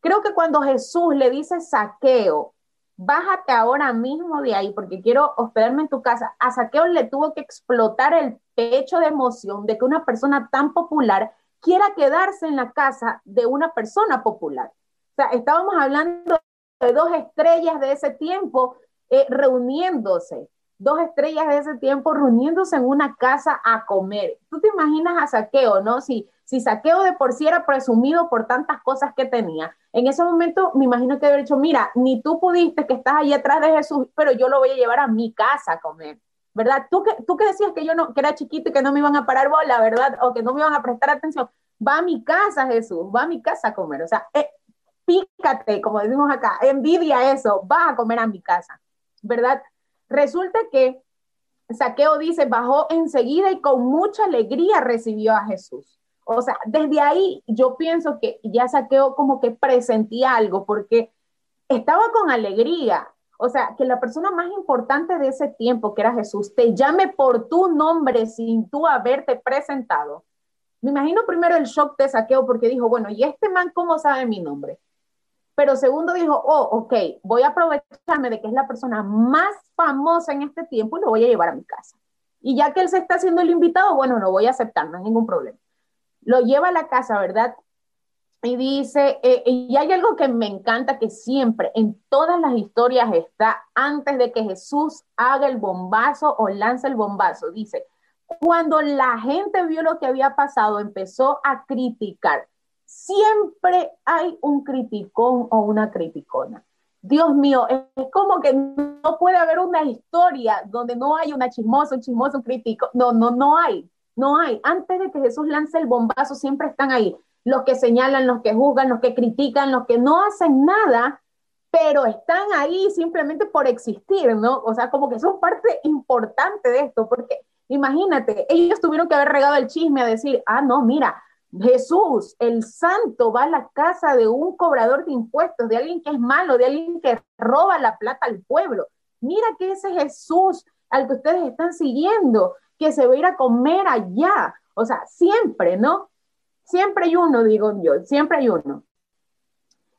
Creo que cuando Jesús le dice, Saqueo, bájate ahora mismo de ahí porque quiero hospedarme en tu casa, a Saqueo le tuvo que explotar el pecho de emoción de que una persona tan popular quiera quedarse en la casa de una persona popular. O sea, estábamos hablando de dos estrellas de ese tiempo eh, reuniéndose, dos estrellas de ese tiempo reuniéndose en una casa a comer. Tú te imaginas a Saqueo, ¿no? Si, si Saqueo de por sí era presumido por tantas cosas que tenía, en ese momento me imagino que había dicho, mira, ni tú pudiste que estás ahí atrás de Jesús, pero yo lo voy a llevar a mi casa a comer. ¿Verdad? Tú que, tú que decías que yo no, que era chiquito y que no me iban a parar bola, ¿verdad? O que no me iban a prestar atención. Va a mi casa, Jesús, va a mi casa a comer. O sea, eh, pícate, como decimos acá, envidia eso, va a comer a mi casa, ¿verdad? Resulta que Saqueo dice, bajó enseguida y con mucha alegría recibió a Jesús. O sea, desde ahí yo pienso que ya Saqueo como que presentía algo porque estaba con alegría, o sea, que la persona más importante de ese tiempo, que era Jesús, te llame por tu nombre sin tú haberte presentado. Me imagino primero el shock de saqueo porque dijo, bueno, ¿y este man cómo sabe mi nombre? Pero segundo dijo, oh, ok, voy a aprovecharme de que es la persona más famosa en este tiempo y lo voy a llevar a mi casa. Y ya que él se está haciendo el invitado, bueno, no voy a aceptar, no hay ningún problema. Lo lleva a la casa, ¿verdad? Y dice, eh, y hay algo que me encanta que siempre en todas las historias está antes de que Jesús haga el bombazo o lance el bombazo. Dice, cuando la gente vio lo que había pasado, empezó a criticar. Siempre hay un criticón o una criticona. Dios mío, es como que no puede haber una historia donde no hay una chismosa, un chismoso, un crítico. No, no, no hay. No hay. Antes de que Jesús lance el bombazo, siempre están ahí los que señalan, los que juzgan, los que critican, los que no hacen nada, pero están ahí simplemente por existir, ¿no? O sea, como que son parte importante de esto, porque imagínate, ellos tuvieron que haber regado el chisme a decir, ah, no, mira, Jesús, el santo, va a la casa de un cobrador de impuestos, de alguien que es malo, de alguien que roba la plata al pueblo. Mira que ese Jesús al que ustedes están siguiendo, que se va a ir a comer allá. O sea, siempre, ¿no? Siempre hay uno, digo yo, siempre hay uno.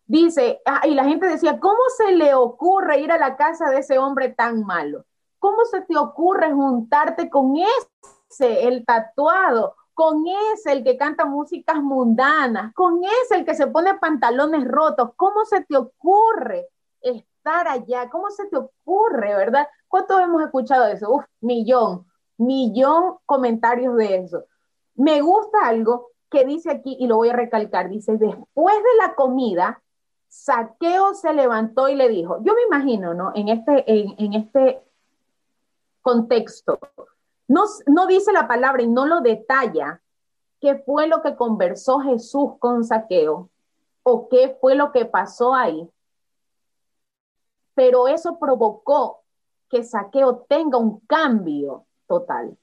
Dice, ah, y la gente decía, ¿cómo se le ocurre ir a la casa de ese hombre tan malo? ¿Cómo se te ocurre juntarte con ese, el tatuado, con ese, el que canta músicas mundanas, con ese, el que se pone pantalones rotos? ¿Cómo se te ocurre estar allá? ¿Cómo se te ocurre, verdad? ¿Cuántos hemos escuchado eso? Uf, millón, millón comentarios de eso. Me gusta algo que dice aquí, y lo voy a recalcar, dice, después de la comida, Saqueo se levantó y le dijo, yo me imagino, ¿no? En este, en, este contexto, no, no dice la palabra y no lo detalla, qué fue lo que conversó Jesús con Saqueo o qué fue lo que pasó ahí. Pero eso provocó que Saqueo tenga un cambio total.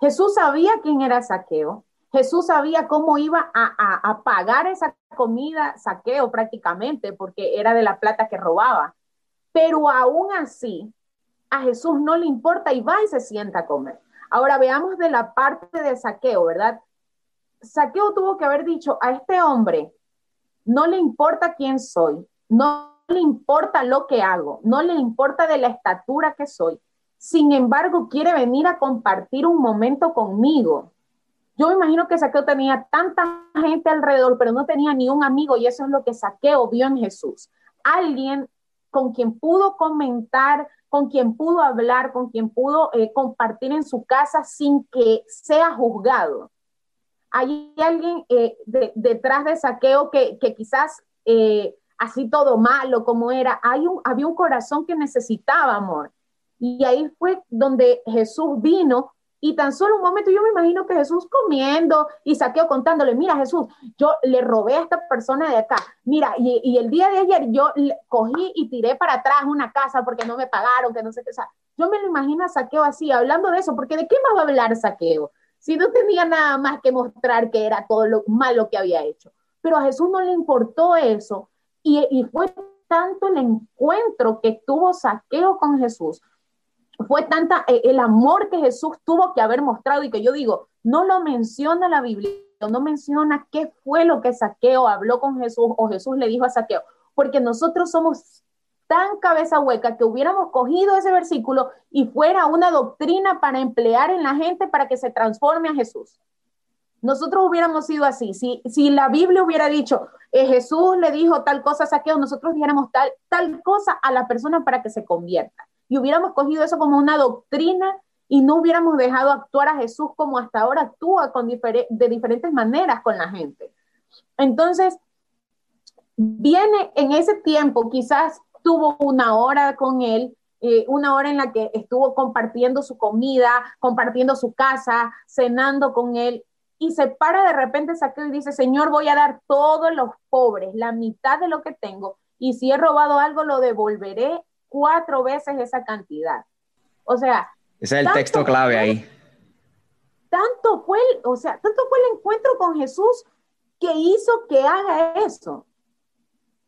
Jesús sabía quién era Saqueo, Jesús sabía cómo iba a, pagar esa comida, saqueo prácticamente, porque era de la plata que robaba. Pero aún así, a Jesús no le importa y va y se sienta a comer. Ahora veamos de la parte de saqueo, ¿verdad? Saqueo tuvo que haber dicho a este hombre, no le importa quién soy, no le importa lo que hago, no le importa de la estatura que soy. sin embargo quiere venir a compartir un momento conmigo. Yo me imagino que Saqueo tenía tanta gente alrededor, pero no tenía ni un amigo y eso es lo que Saqueo vio en Jesús. Alguien con quien pudo comentar, con quien pudo hablar, con quien pudo eh, compartir en su casa sin que sea juzgado. Hay alguien eh, detrás de Saqueo que, quizás eh, así todo malo como era, hay un, había un corazón que necesitaba amor. Y ahí fue donde Jesús vino y tan solo un momento, yo me imagino que Jesús comiendo y saqueo contándole, mira Jesús, yo le robé a esta persona de acá, mira, y, el día de ayer yo cogí y tiré para atrás una casa porque no me pagaron, que no sé qué, o sea, yo me lo imagino a saqueo así, hablando de eso, porque ¿de qué más va a hablar saqueo? Si no tenía nada más que mostrar que era todo lo malo que había hecho. Pero a Jesús no le importó eso y, y fue tanto el encuentro que tuvo saqueo con Jesús fue tanta eh, el amor que Jesús tuvo que haber mostrado y que yo digo, no lo menciona la Biblia, no menciona qué fue lo que Saqueo habló con Jesús o Jesús le dijo a Saqueo, porque nosotros somos tan cabeza hueca que hubiéramos cogido ese versículo y fuera una doctrina para emplear en la gente para que se transforme a Jesús. Nosotros hubiéramos sido así. Si, si la Biblia hubiera dicho, eh, Jesús le dijo tal cosa a Saqueo, nosotros dijéramos tal, tal cosa a la persona para que se convierta y hubiéramos cogido eso como una doctrina y no hubiéramos dejado actuar a Jesús como hasta ahora actúa con de diferentes maneras con la gente. Entonces, viene en ese tiempo, quizás tuvo una hora con él, eh, una hora en la que estuvo compartiendo su comida, compartiendo su casa, cenando con él, y se para de repente Saqueo y dice, Señor, voy a dar todos los pobres, la mitad de lo que tengo, y si he robado algo, lo devolveré cuatro veces esa cantidad. O sea. Ese es el texto clave ahí. Tanto fue, el, o sea, tanto fue el encuentro con Jesús que hizo que haga eso.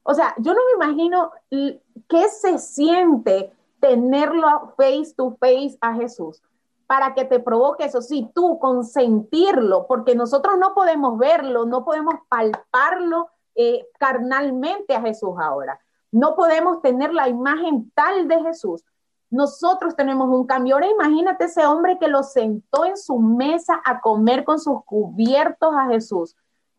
O sea, yo no me imagino qué se siente tenerlo face to face a Jesús para que te provoque eso. Si tú consentirlo, porque nosotros no podemos verlo, no podemos palparlo eh, carnalmente a Jesús ahora. No podemos tener la imagen tal de Jesús. Nosotros tenemos un cambio. Ahora imagínate ese hombre que lo sentó en su mesa a comer con sus cubiertos a Jesús.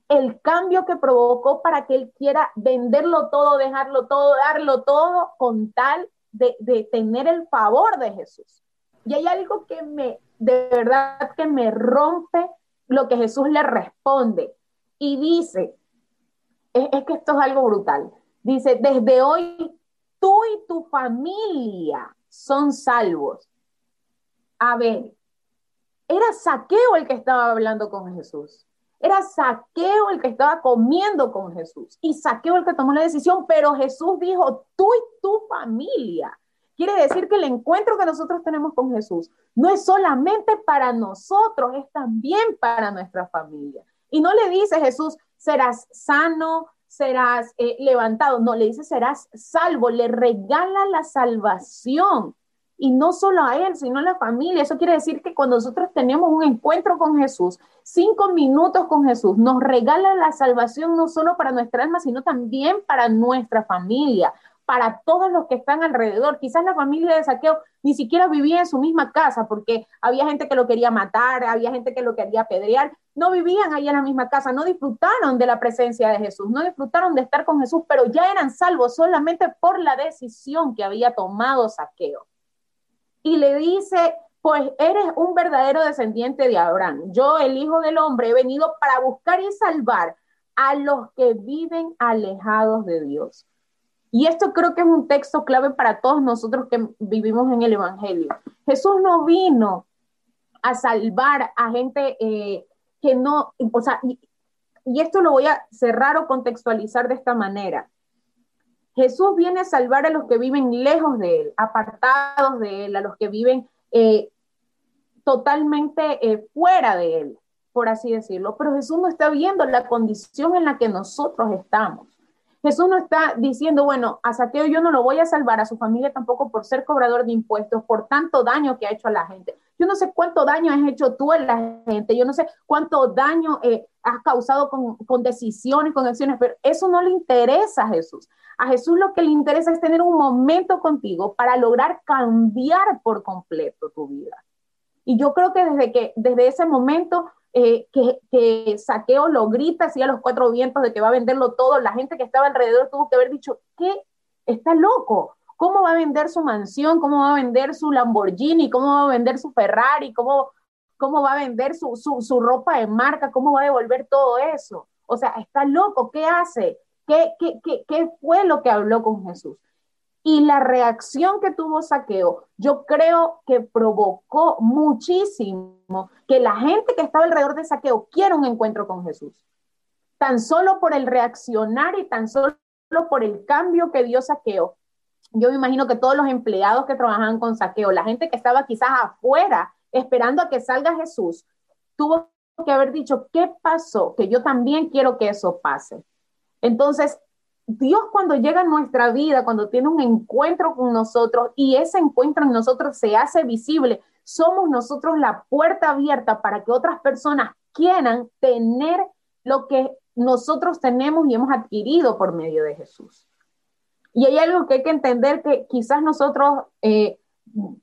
El cambio que provocó para que él quiera venderlo todo, dejarlo todo, darlo todo con tal de, tener el favor de Jesús. Y hay algo que me, de verdad, que me rompe lo que Jesús le responde. Y dice, es que esto es algo brutal. Dice, desde hoy tú y tu familia son salvos. A ver, era Saqueo el que estaba hablando con Jesús. Era Saqueo el que estaba comiendo con Jesús. Y Saqueo el que tomó la decisión, pero Jesús dijo, tú y tu familia. Quiere decir que el encuentro que nosotros tenemos con Jesús no es solamente para nosotros, es también para nuestra familia. Y no le dice Jesús, serás sano, serás eh, levantado, no, le dice serás salvo, le regala la salvación. Y no solo a él, sino a la familia. Eso quiere decir que cuando nosotros tenemos un encuentro con Jesús, cinco minutos con Jesús, nos regala la salvación no solo para nuestra alma, sino también para nuestra familia, para todos los que están alrededor. Quizás la familia de Saqueo ni siquiera vivía en su misma casa porque había gente que lo quería matar, había gente que lo quería apedrear. No vivían ahí en la misma casa, no disfrutaron de la presencia de Jesús, no disfrutaron de estar con Jesús, pero ya eran salvos solamente por la decisión que había tomado Saqueo. Y le dice, pues eres un verdadero descendiente de Abraham. Yo, el Hijo del Hombre, he venido para buscar y salvar a los que viven alejados de Dios. Y esto creo que es un texto clave para todos nosotros que vivimos en el Evangelio. Jesús no vino a salvar a gente eh, que no, o sea, y, esto lo voy a cerrar o contextualizar de esta manera. Jesús viene a salvar a los que viven lejos de Él, apartados de Él, a los que viven eh, totalmente eh, fuera de Él, por así decirlo. Pero Jesús no está viendo la condición en la que nosotros estamos. Jesús no está diciendo, bueno, a Saqueo yo no lo voy a salvar, a su familia tampoco por ser cobrador de impuestos, por tanto daño que ha hecho a la gente. Yo no sé cuánto daño has hecho tú a la gente, yo no sé cuánto daño eh, has causado con, con decisiones, con acciones, pero eso no le interesa a Jesús. A Jesús lo que le interesa es tener un momento contigo para lograr cambiar por completo tu vida. Y yo creo que desde, que, desde ese momento eh, que, que, Saqueo lo grita así a los cuatro vientos de que va a venderlo todo, la gente que estaba alrededor tuvo que haber dicho, ¿qué? Está loco. ¿Cómo va a vender su mansión? ¿Cómo va a vender su Lamborghini? ¿Cómo va a vender su Ferrari? ¿Cómo, cómo va a vender su, su, su ropa de marca? ¿Cómo va a devolver todo eso? O sea, está loco. ¿Qué hace? ¿Qué, qué, qué, qué fue lo que habló con Jesús? Y la reacción que tuvo Saqueo, yo creo que provocó muchísimo que la gente que estaba alrededor de Saqueo quiera un encuentro con Jesús. Tan solo por el reaccionar y tan solo por el cambio que dio Saqueo. Yo me imagino que todos los empleados que trabajaban con Saqueo, la gente que estaba quizás afuera esperando a que salga Jesús, tuvo que haber dicho, ¿qué pasó? Que yo también quiero que eso pase. Entonces, Dios cuando llega a nuestra vida, cuando tiene un encuentro con nosotros y ese encuentro en nosotros se hace visible, somos nosotros la puerta abierta para que otras personas quieran tener lo que nosotros tenemos y hemos adquirido por medio de Jesús. Y hay algo que hay que entender que quizás nosotros eh,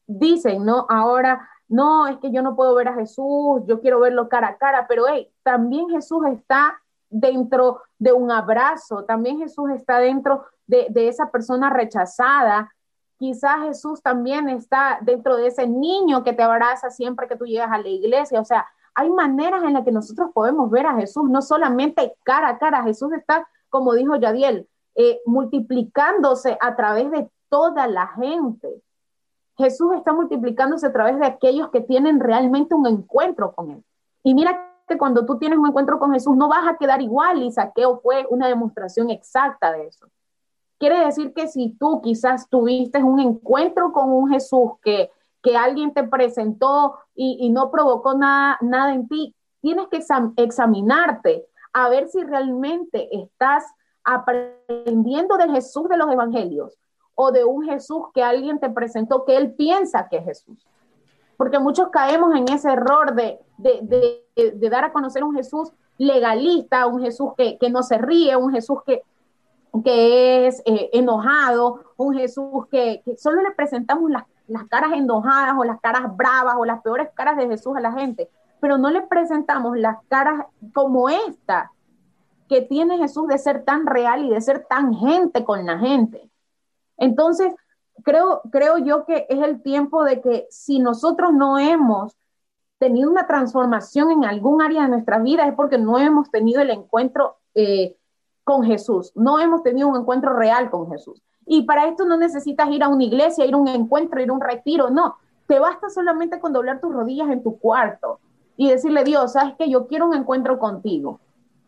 dicen, ¿no? Ahora, no, es que yo no puedo ver a Jesús, yo quiero verlo cara a cara, pero hey, también Jesús está dentro de un abrazo, también Jesús está dentro de, esa persona rechazada, quizás Jesús también está dentro de ese niño que te abraza siempre que tú llegas a la iglesia, o sea, hay maneras en las que nosotros podemos ver a Jesús, no solamente cara a cara, Jesús está, como dijo Yadiel, eh, multiplicándose a través de toda la gente. Jesús está multiplicándose a través de aquellos que tienen realmente un encuentro con Él. Y mira cuando tú tienes un encuentro con Jesús no vas a quedar igual y Saqueo fue una demostración exacta de eso. Quiere decir que si tú quizás tuviste un encuentro con un Jesús que, que alguien te presentó y, no provocó nada, nada en ti, tienes que examinarte a ver si realmente estás aprendiendo del Jesús de los evangelios o de un Jesús que alguien te presentó que él piensa que es Jesús porque muchos caemos en ese error de, dar a conocer un Jesús legalista, un Jesús que, no se ríe, un Jesús que, es eh, enojado, un Jesús que, solo le presentamos las, las, caras enojadas o las caras bravas o las peores caras de Jesús a la gente, pero no le presentamos las caras como esta que tiene Jesús de ser tan real y de ser tan gente con la gente. Entonces, creo, creo yo que es el tiempo de que si nosotros no hemos tenido una transformación en algún área de nuestra vida es porque no hemos tenido el encuentro eh, con Jesús, no hemos tenido un encuentro real con Jesús. Y para esto no necesitas ir a una iglesia, ir a un encuentro, ir a un retiro, no. Te basta solamente con doblar tus rodillas en tu cuarto y decirle, Dios, sabes que yo quiero un encuentro contigo.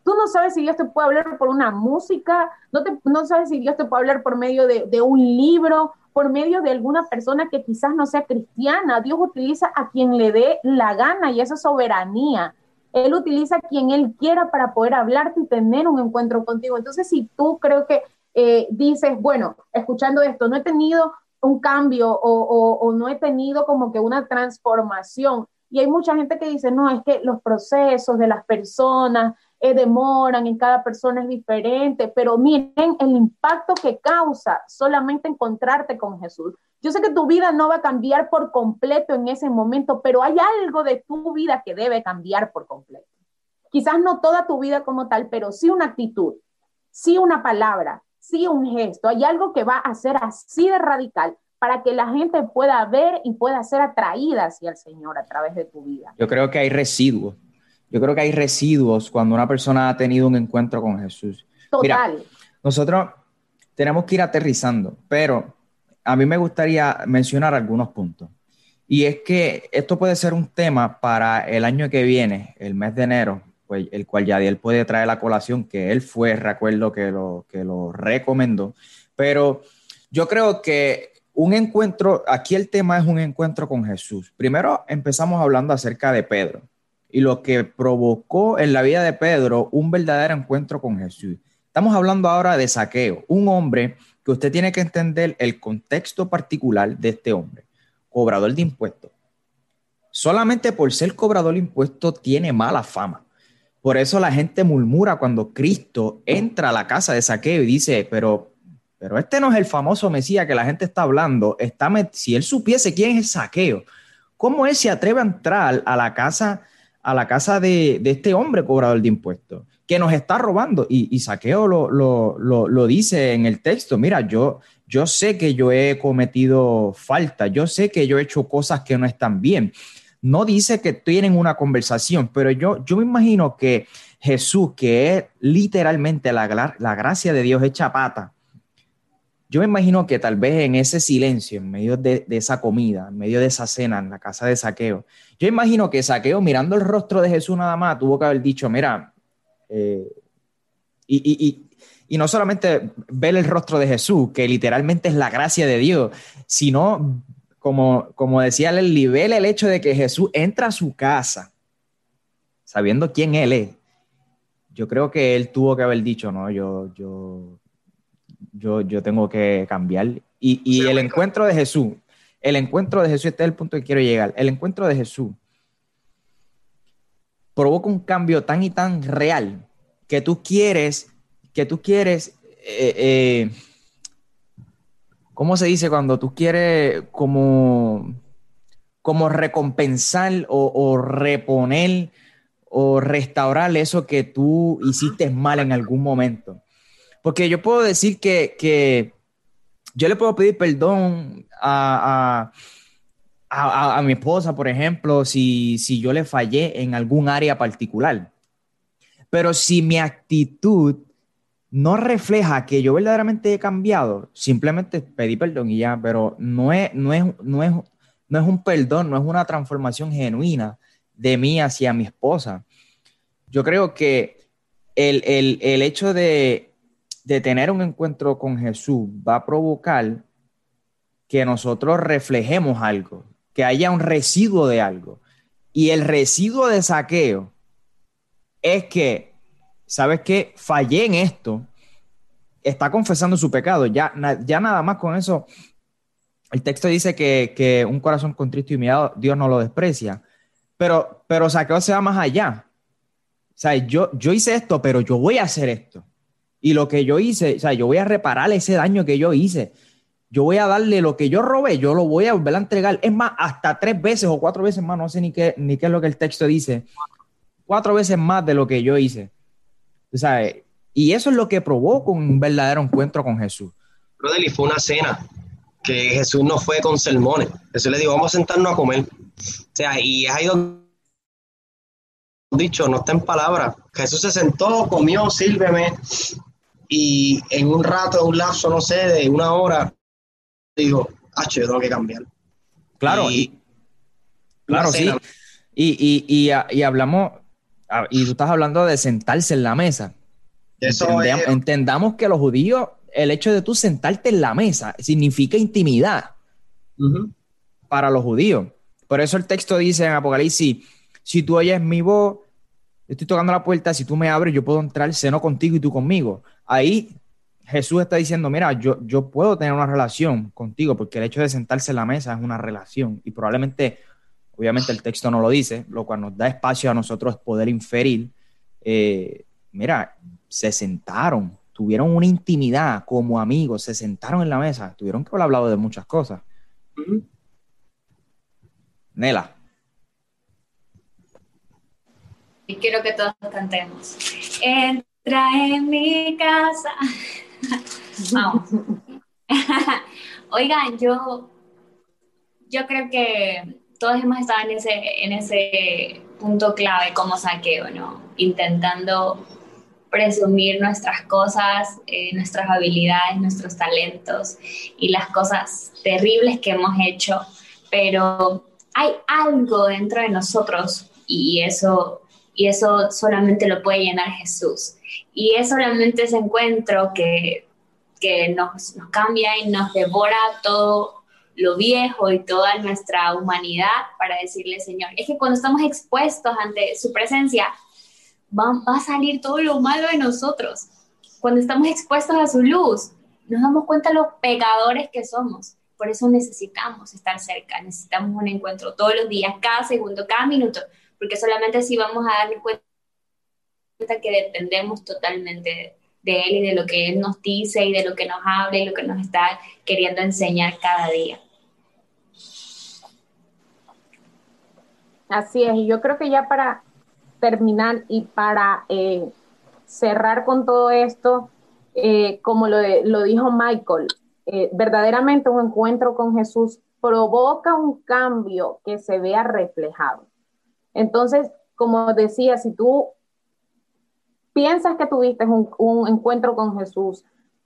Tú no sabes si Dios te puede hablar por una música, no, te, no sabes si Dios te puede hablar por medio de, de un libro, por medio de alguna persona que quizás no sea cristiana. Dios utiliza a quien le dé la gana y esa soberanía. Él utiliza a quien Él quiera para poder hablarte y tener un encuentro contigo. Entonces, si tú creo que eh, dices, bueno, escuchando esto, no he tenido un cambio o no he tenido como que una transformación. Y hay mucha gente que dice, no, es que los procesos de las personas, eh, demoran, en cada persona es diferente, pero miren el impacto que causa solamente encontrarte con Jesús. Yo sé que tu vida no va a cambiar por completo en ese momento, pero hay algo de tu vida que debe cambiar por completo. Quizás no toda tu vida como tal, pero sí una actitud, sí una palabra, sí un gesto. Hay algo que va a ser así de radical para que la gente pueda ver y pueda ser atraída hacia el Señor a través de tu vida. Yo creo que hay residuos yo creo que hay residuos cuando una persona ha tenido un encuentro con Jesús. Total. nosotros tenemos que ir aterrizando, pero a mí me gustaría mencionar algunos puntos. Y es que esto puede ser un tema para el año que viene, el mes de enero, pues, el cual Yadiel puede traer la colación, que él fue, recuerdo que lo, que lo recomendó. Pero yo creo que un encuentro, aquí el tema es un encuentro con Jesús. Primero empezamos hablando acerca de Pedro y lo que provocó en la vida de Pedro un verdadero encuentro con Jesús. Estamos hablando ahora de saqueo, un hombre que usted tiene que entender el contexto particular de este hombre, cobrador de impuestos. Solamente por ser cobrador de impuestos tiene mala fama. Por eso la gente murmura cuando Cristo entra a la casa de saqueo y dice, pero, pero este no es el famoso Mesías que la gente está hablando. Está si él supiese quién es saqueo, ¿cómo él se atreve a entrar a la casa, a la casa de, este hombre cobrador de impuestos? que nos está robando. Y, Saqueo lo, lo, dice en el texto, mira, yo, yo sé que yo he cometido falta, yo sé que yo he hecho cosas que no están bien. No dice que tienen una conversación, pero yo, yo me imagino que Jesús, que es literalmente la, la gracia de Dios hecha pata, yo me imagino que tal vez en ese silencio, en medio de, esa comida, en medio de esa cena en la casa de Saqueo, yo imagino que Saqueo mirando el rostro de Jesús nada más tuvo que haber dicho, mira, eh, y, no solamente ver el rostro de Jesús, que literalmente es la gracia de Dios, sino como, como decía el nivel, el hecho de que Jesús entra a su casa sabiendo quién Él es. Yo creo que Él tuvo que haber dicho, no, yo, yo, yo, yo tengo que cambiar. Y, y el encuentro de Jesús, el encuentro de Jesús, este es el punto que quiero llegar, el encuentro de Jesús provoca un cambio tan y tan real que tú quieres, que tú quieres eh, eh, ¿cómo se dice cuando tú quieres como, como recompensar o, reponer o restaurar eso que tú hiciste mal en algún momento? Porque yo puedo decir que, yo le puedo pedir perdón a, mi esposa, por ejemplo, si, si yo le fallé en algún área particular. Pero si mi actitud no refleja que yo verdaderamente he cambiado, simplemente pedí perdón y ya, pero no es, no es, no es, no es un perdón, no es una transformación genuina de mí hacia mi esposa. Yo creo que el, hecho de, de tener un encuentro con Jesús va a provocar que nosotros reflejemos algo, que haya un residuo de algo. Y el residuo de saqueo es que ¿sabes qué? Fallé en esto. Está confesando su pecado. Ya, ya nada más con eso. El texto dice que, un corazón contristo y humillado, Dios no lo desprecia. Pero, pero Saqueo se va más allá. O sea, yo, yo hice esto, pero yo voy a hacer esto. Y lo que yo hice, o sea, yo voy a reparar ese daño que yo hice. Yo voy a darle lo que yo robé, yo lo voy a volver a entregar. Es más, hasta tres veces o cuatro veces más, no sé ni qué, ni qué es lo que el texto dice. Cuatro veces más de lo que yo hice. Y eso es lo que provoca un verdadero encuentro con Jesús. Brother, y fue una cena que Jesús no fue con sermones. Jesús le dijo, vamos a sentarnos a comer. O sea, y es ahí donde dicho, no está en palabras. Jesús se sentó, comió, sírveme, y en un rato, un lapso, no sé, de una hora, dijo, ah, yo tengo que cambiar. Claro, y, claro, sí. Y, y, y, hablamos, Ah, y tú estás hablando de sentarse en la mesa. Entendamos que los judíos, el hecho de tú sentarte en la mesa significa intimidad para los judíos. Por eso el texto dice en Apocalipsis, si tú oyes mi voz, estoy tocando la puerta, si tú me abres, yo puedo entrar seno contigo y tú conmigo. Ahí Jesús está diciendo, mira, yo, yo puedo tener una relación contigo, porque el hecho de sentarse en la mesa es una relación y probablemente Obviamente el texto no lo dice, lo cual nos da espacio a nosotros poder inferir. Eh, mira, se sentaron, tuvieron una intimidad como amigos, se sentaron en la mesa, tuvieron que haber hablado de muchas cosas. Nela. Y quiero que todos cantemos. En mi casa. Vamos. Oigan, yo, yo creo que todos hemos estado en ese, en ese punto clave como saqueo, ¿no? Intentando presumir nuestras cosas, eh, nuestras habilidades, nuestros talentos y las cosas terribles que hemos hecho, pero hay algo dentro de nosotros y eso, y eso solamente lo puede llenar Jesús. Y es solamente ese encuentro que, que nos, cambia y nos devora todo lo viejo y toda nuestra humanidad para decirle, Señor, es que cuando estamos expuestos ante su presencia, va, a salir todo lo malo de nosotros. Cuando estamos expuestos a su luz, nos damos cuenta de los pecadores que somos. Por eso necesitamos estar cerca, necesitamos un encuentro todos los días, cada segundo, cada minuto, porque solamente así vamos a darnos cuenta que dependemos totalmente de Él y de lo que Él nos dice y de lo que nos habla y lo que nos está queriendo enseñar cada día. Así es, y yo creo que ya para terminar y para eh, cerrar con todo esto, eh, como lo, lo, dijo Michael, eh, verdaderamente un encuentro con Jesús provoca un cambio que se vea reflejado. Entonces, como decía, si tú piensas que tuviste un, encuentro con Jesús,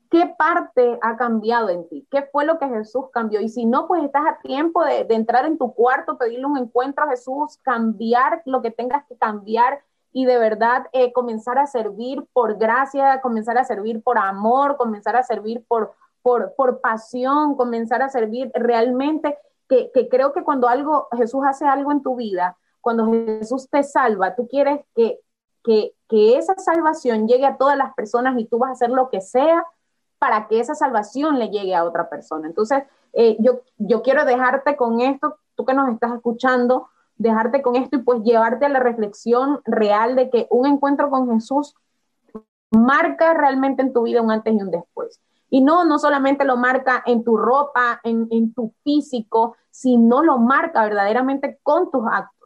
¿qué parte ha cambiado en ti? ¿Qué fue lo que Jesús cambió? Y si no, pues estás a tiempo de, entrar en tu cuarto, pedirle un encuentro a Jesús, cambiar lo que tengas que cambiar y de verdad eh, comenzar a servir por gracia, comenzar a servir por amor, comenzar a servir por, pasión, comenzar a servir realmente, que creo que cuando algo, Jesús hace algo en tu vida, cuando Jesús te salva, tú quieres que que, esa salvación llegue a todas las personas y tú vas a hacer lo que sea para que esa salvación le llegue a otra persona. Entonces, eh, yo, yo quiero dejarte con esto, tú que nos estás escuchando, dejarte con esto y pues llevarte a la reflexión real de que un encuentro con Jesús marca realmente en tu vida un antes y un después. Y no, no solamente lo marca en tu ropa, en, en tu físico, sino lo marca verdaderamente con tus actos,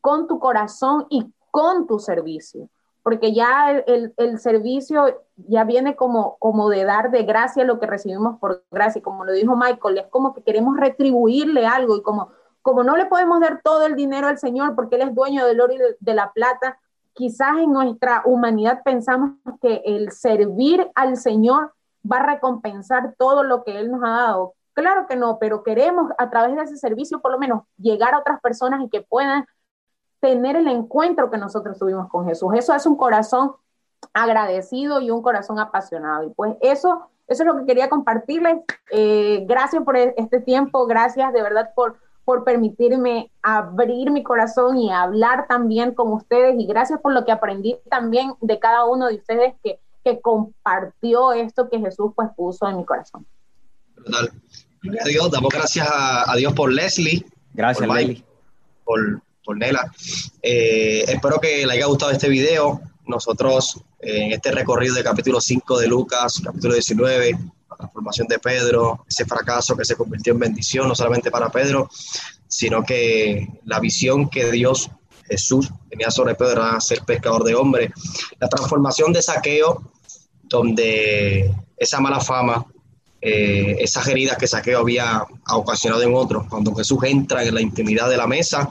con tu corazón y con tu servicio, porque ya el, el, servicio ya viene como, como de dar de gracia lo que recibimos por gracia, como lo dijo Michael, es como que queremos retribuirle algo y como, como no le podemos dar todo el dinero al Señor porque Él es dueño del oro y de, la plata, quizás en nuestra humanidad pensamos que el servir al Señor va a recompensar todo lo que Él nos ha dado. Claro que no, pero queremos a través de ese servicio por lo menos llegar a otras personas y que puedan tener el encuentro que nosotros tuvimos con Jesús. Eso es un corazón agradecido y un corazón apasionado. Y pues eso, eso es lo que quería compartirles. Eh, gracias por e-, este tiempo, gracias de verdad por, por permitirme abrir mi corazón y hablar también con ustedes y gracias por lo que aprendí también de cada uno de ustedes que, que compartió esto que Jesús pues puso en mi corazón. Total. Dios, damos gracias a, Dios por Leslie. Gracias, Leslie. Por, Eh, espero que le haya gustado este video. Nosotros eh, en este recorrido de capítulo 5 de Lucas, capítulo 19, la transformación de Pedro, ese fracaso que se convirtió en bendición, no solamente para Pedro, sino que la visión que Dios, Jesús, tenía sobre Pedro era ser pescador de hombres. La transformación de saqueo, donde esa mala fama, eh, esas heridas que Saqueo había ocasionado en otros. Cuando Jesús entra en la intimidad de la mesa,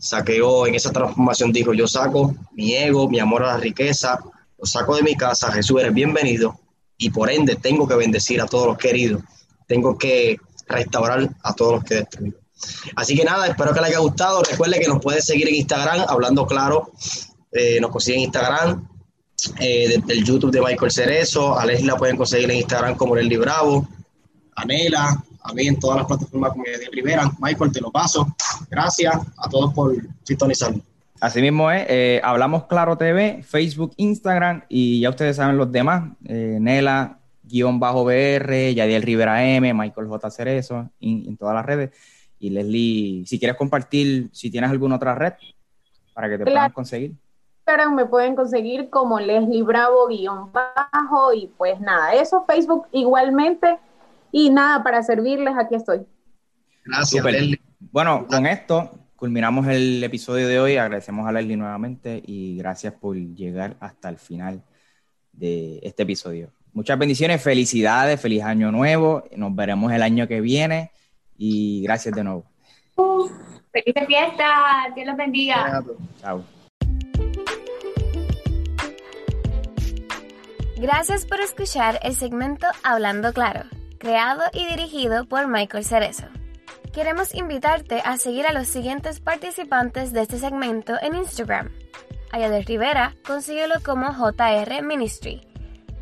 Saqueo en esa transformación dijo, yo saco mi ego, mi amor a la riqueza, lo saco de mi casa, Jesús eres bienvenido y por ende tengo que bendecir a todos los queridos, tengo que restaurar a todos los que he destruido. Así que nada, espero que les haya gustado. Recuerde que nos puede seguir en Instagram, hablando claro. Eh, nos consigue en Instagram, eh, del YouTube de Michael Cerezo, a Leslie la pueden conseguir en Instagram como Leslie Bravo, a Nela, a mí en todas las plataformas como de Rivera. Michael, te lo paso. Gracias a todos por sintonizarnos. Así mismo es, eh, Hablamos Claro TV, Facebook, Instagram y ya ustedes saben los demás, eh, Nela, guion bajo BR, Yadiel Rivera M, Michael J. Cerezo, en todas las redes. Y Leslie, si quieres compartir, si tienes alguna otra red para que te puedan conseguir. Instagram me pueden conseguir como Leslie Bravo guion bajo y pues nada, eso, Facebook igualmente y nada, para servirles, aquí estoy. Gracias, Leslie. Bueno, con esto culminamos el episodio de hoy, agradecemos a Leslie nuevamente y gracias por llegar hasta el final de este episodio. Muchas bendiciones, felicidades, feliz año nuevo, nos veremos el año que viene y gracias de nuevo. feliz fiesta, Dios los bendiga. Chao. Gracias por escuchar el segmento Hablando Claro, creado y dirigido por Michael Cerezo. Queremos invitarte a seguir a los siguientes participantes de este segmento en Instagram. Ayadel Rivera, consíguelo como JR Ministry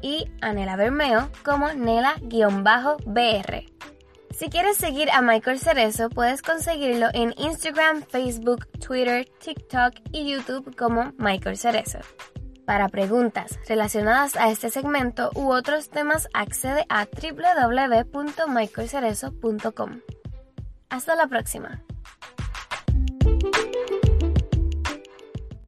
y Anela Bermeo como Nela-BR. Si quieres seguir a Michael Cerezo, puedes conseguirlo en Instagram, Facebook, Twitter, TikTok y YouTube como Michael Cerezo. Para preguntas relacionadas a este segmento u otros temas, accede a www.michaelcerezo.com. Hasta la próxima.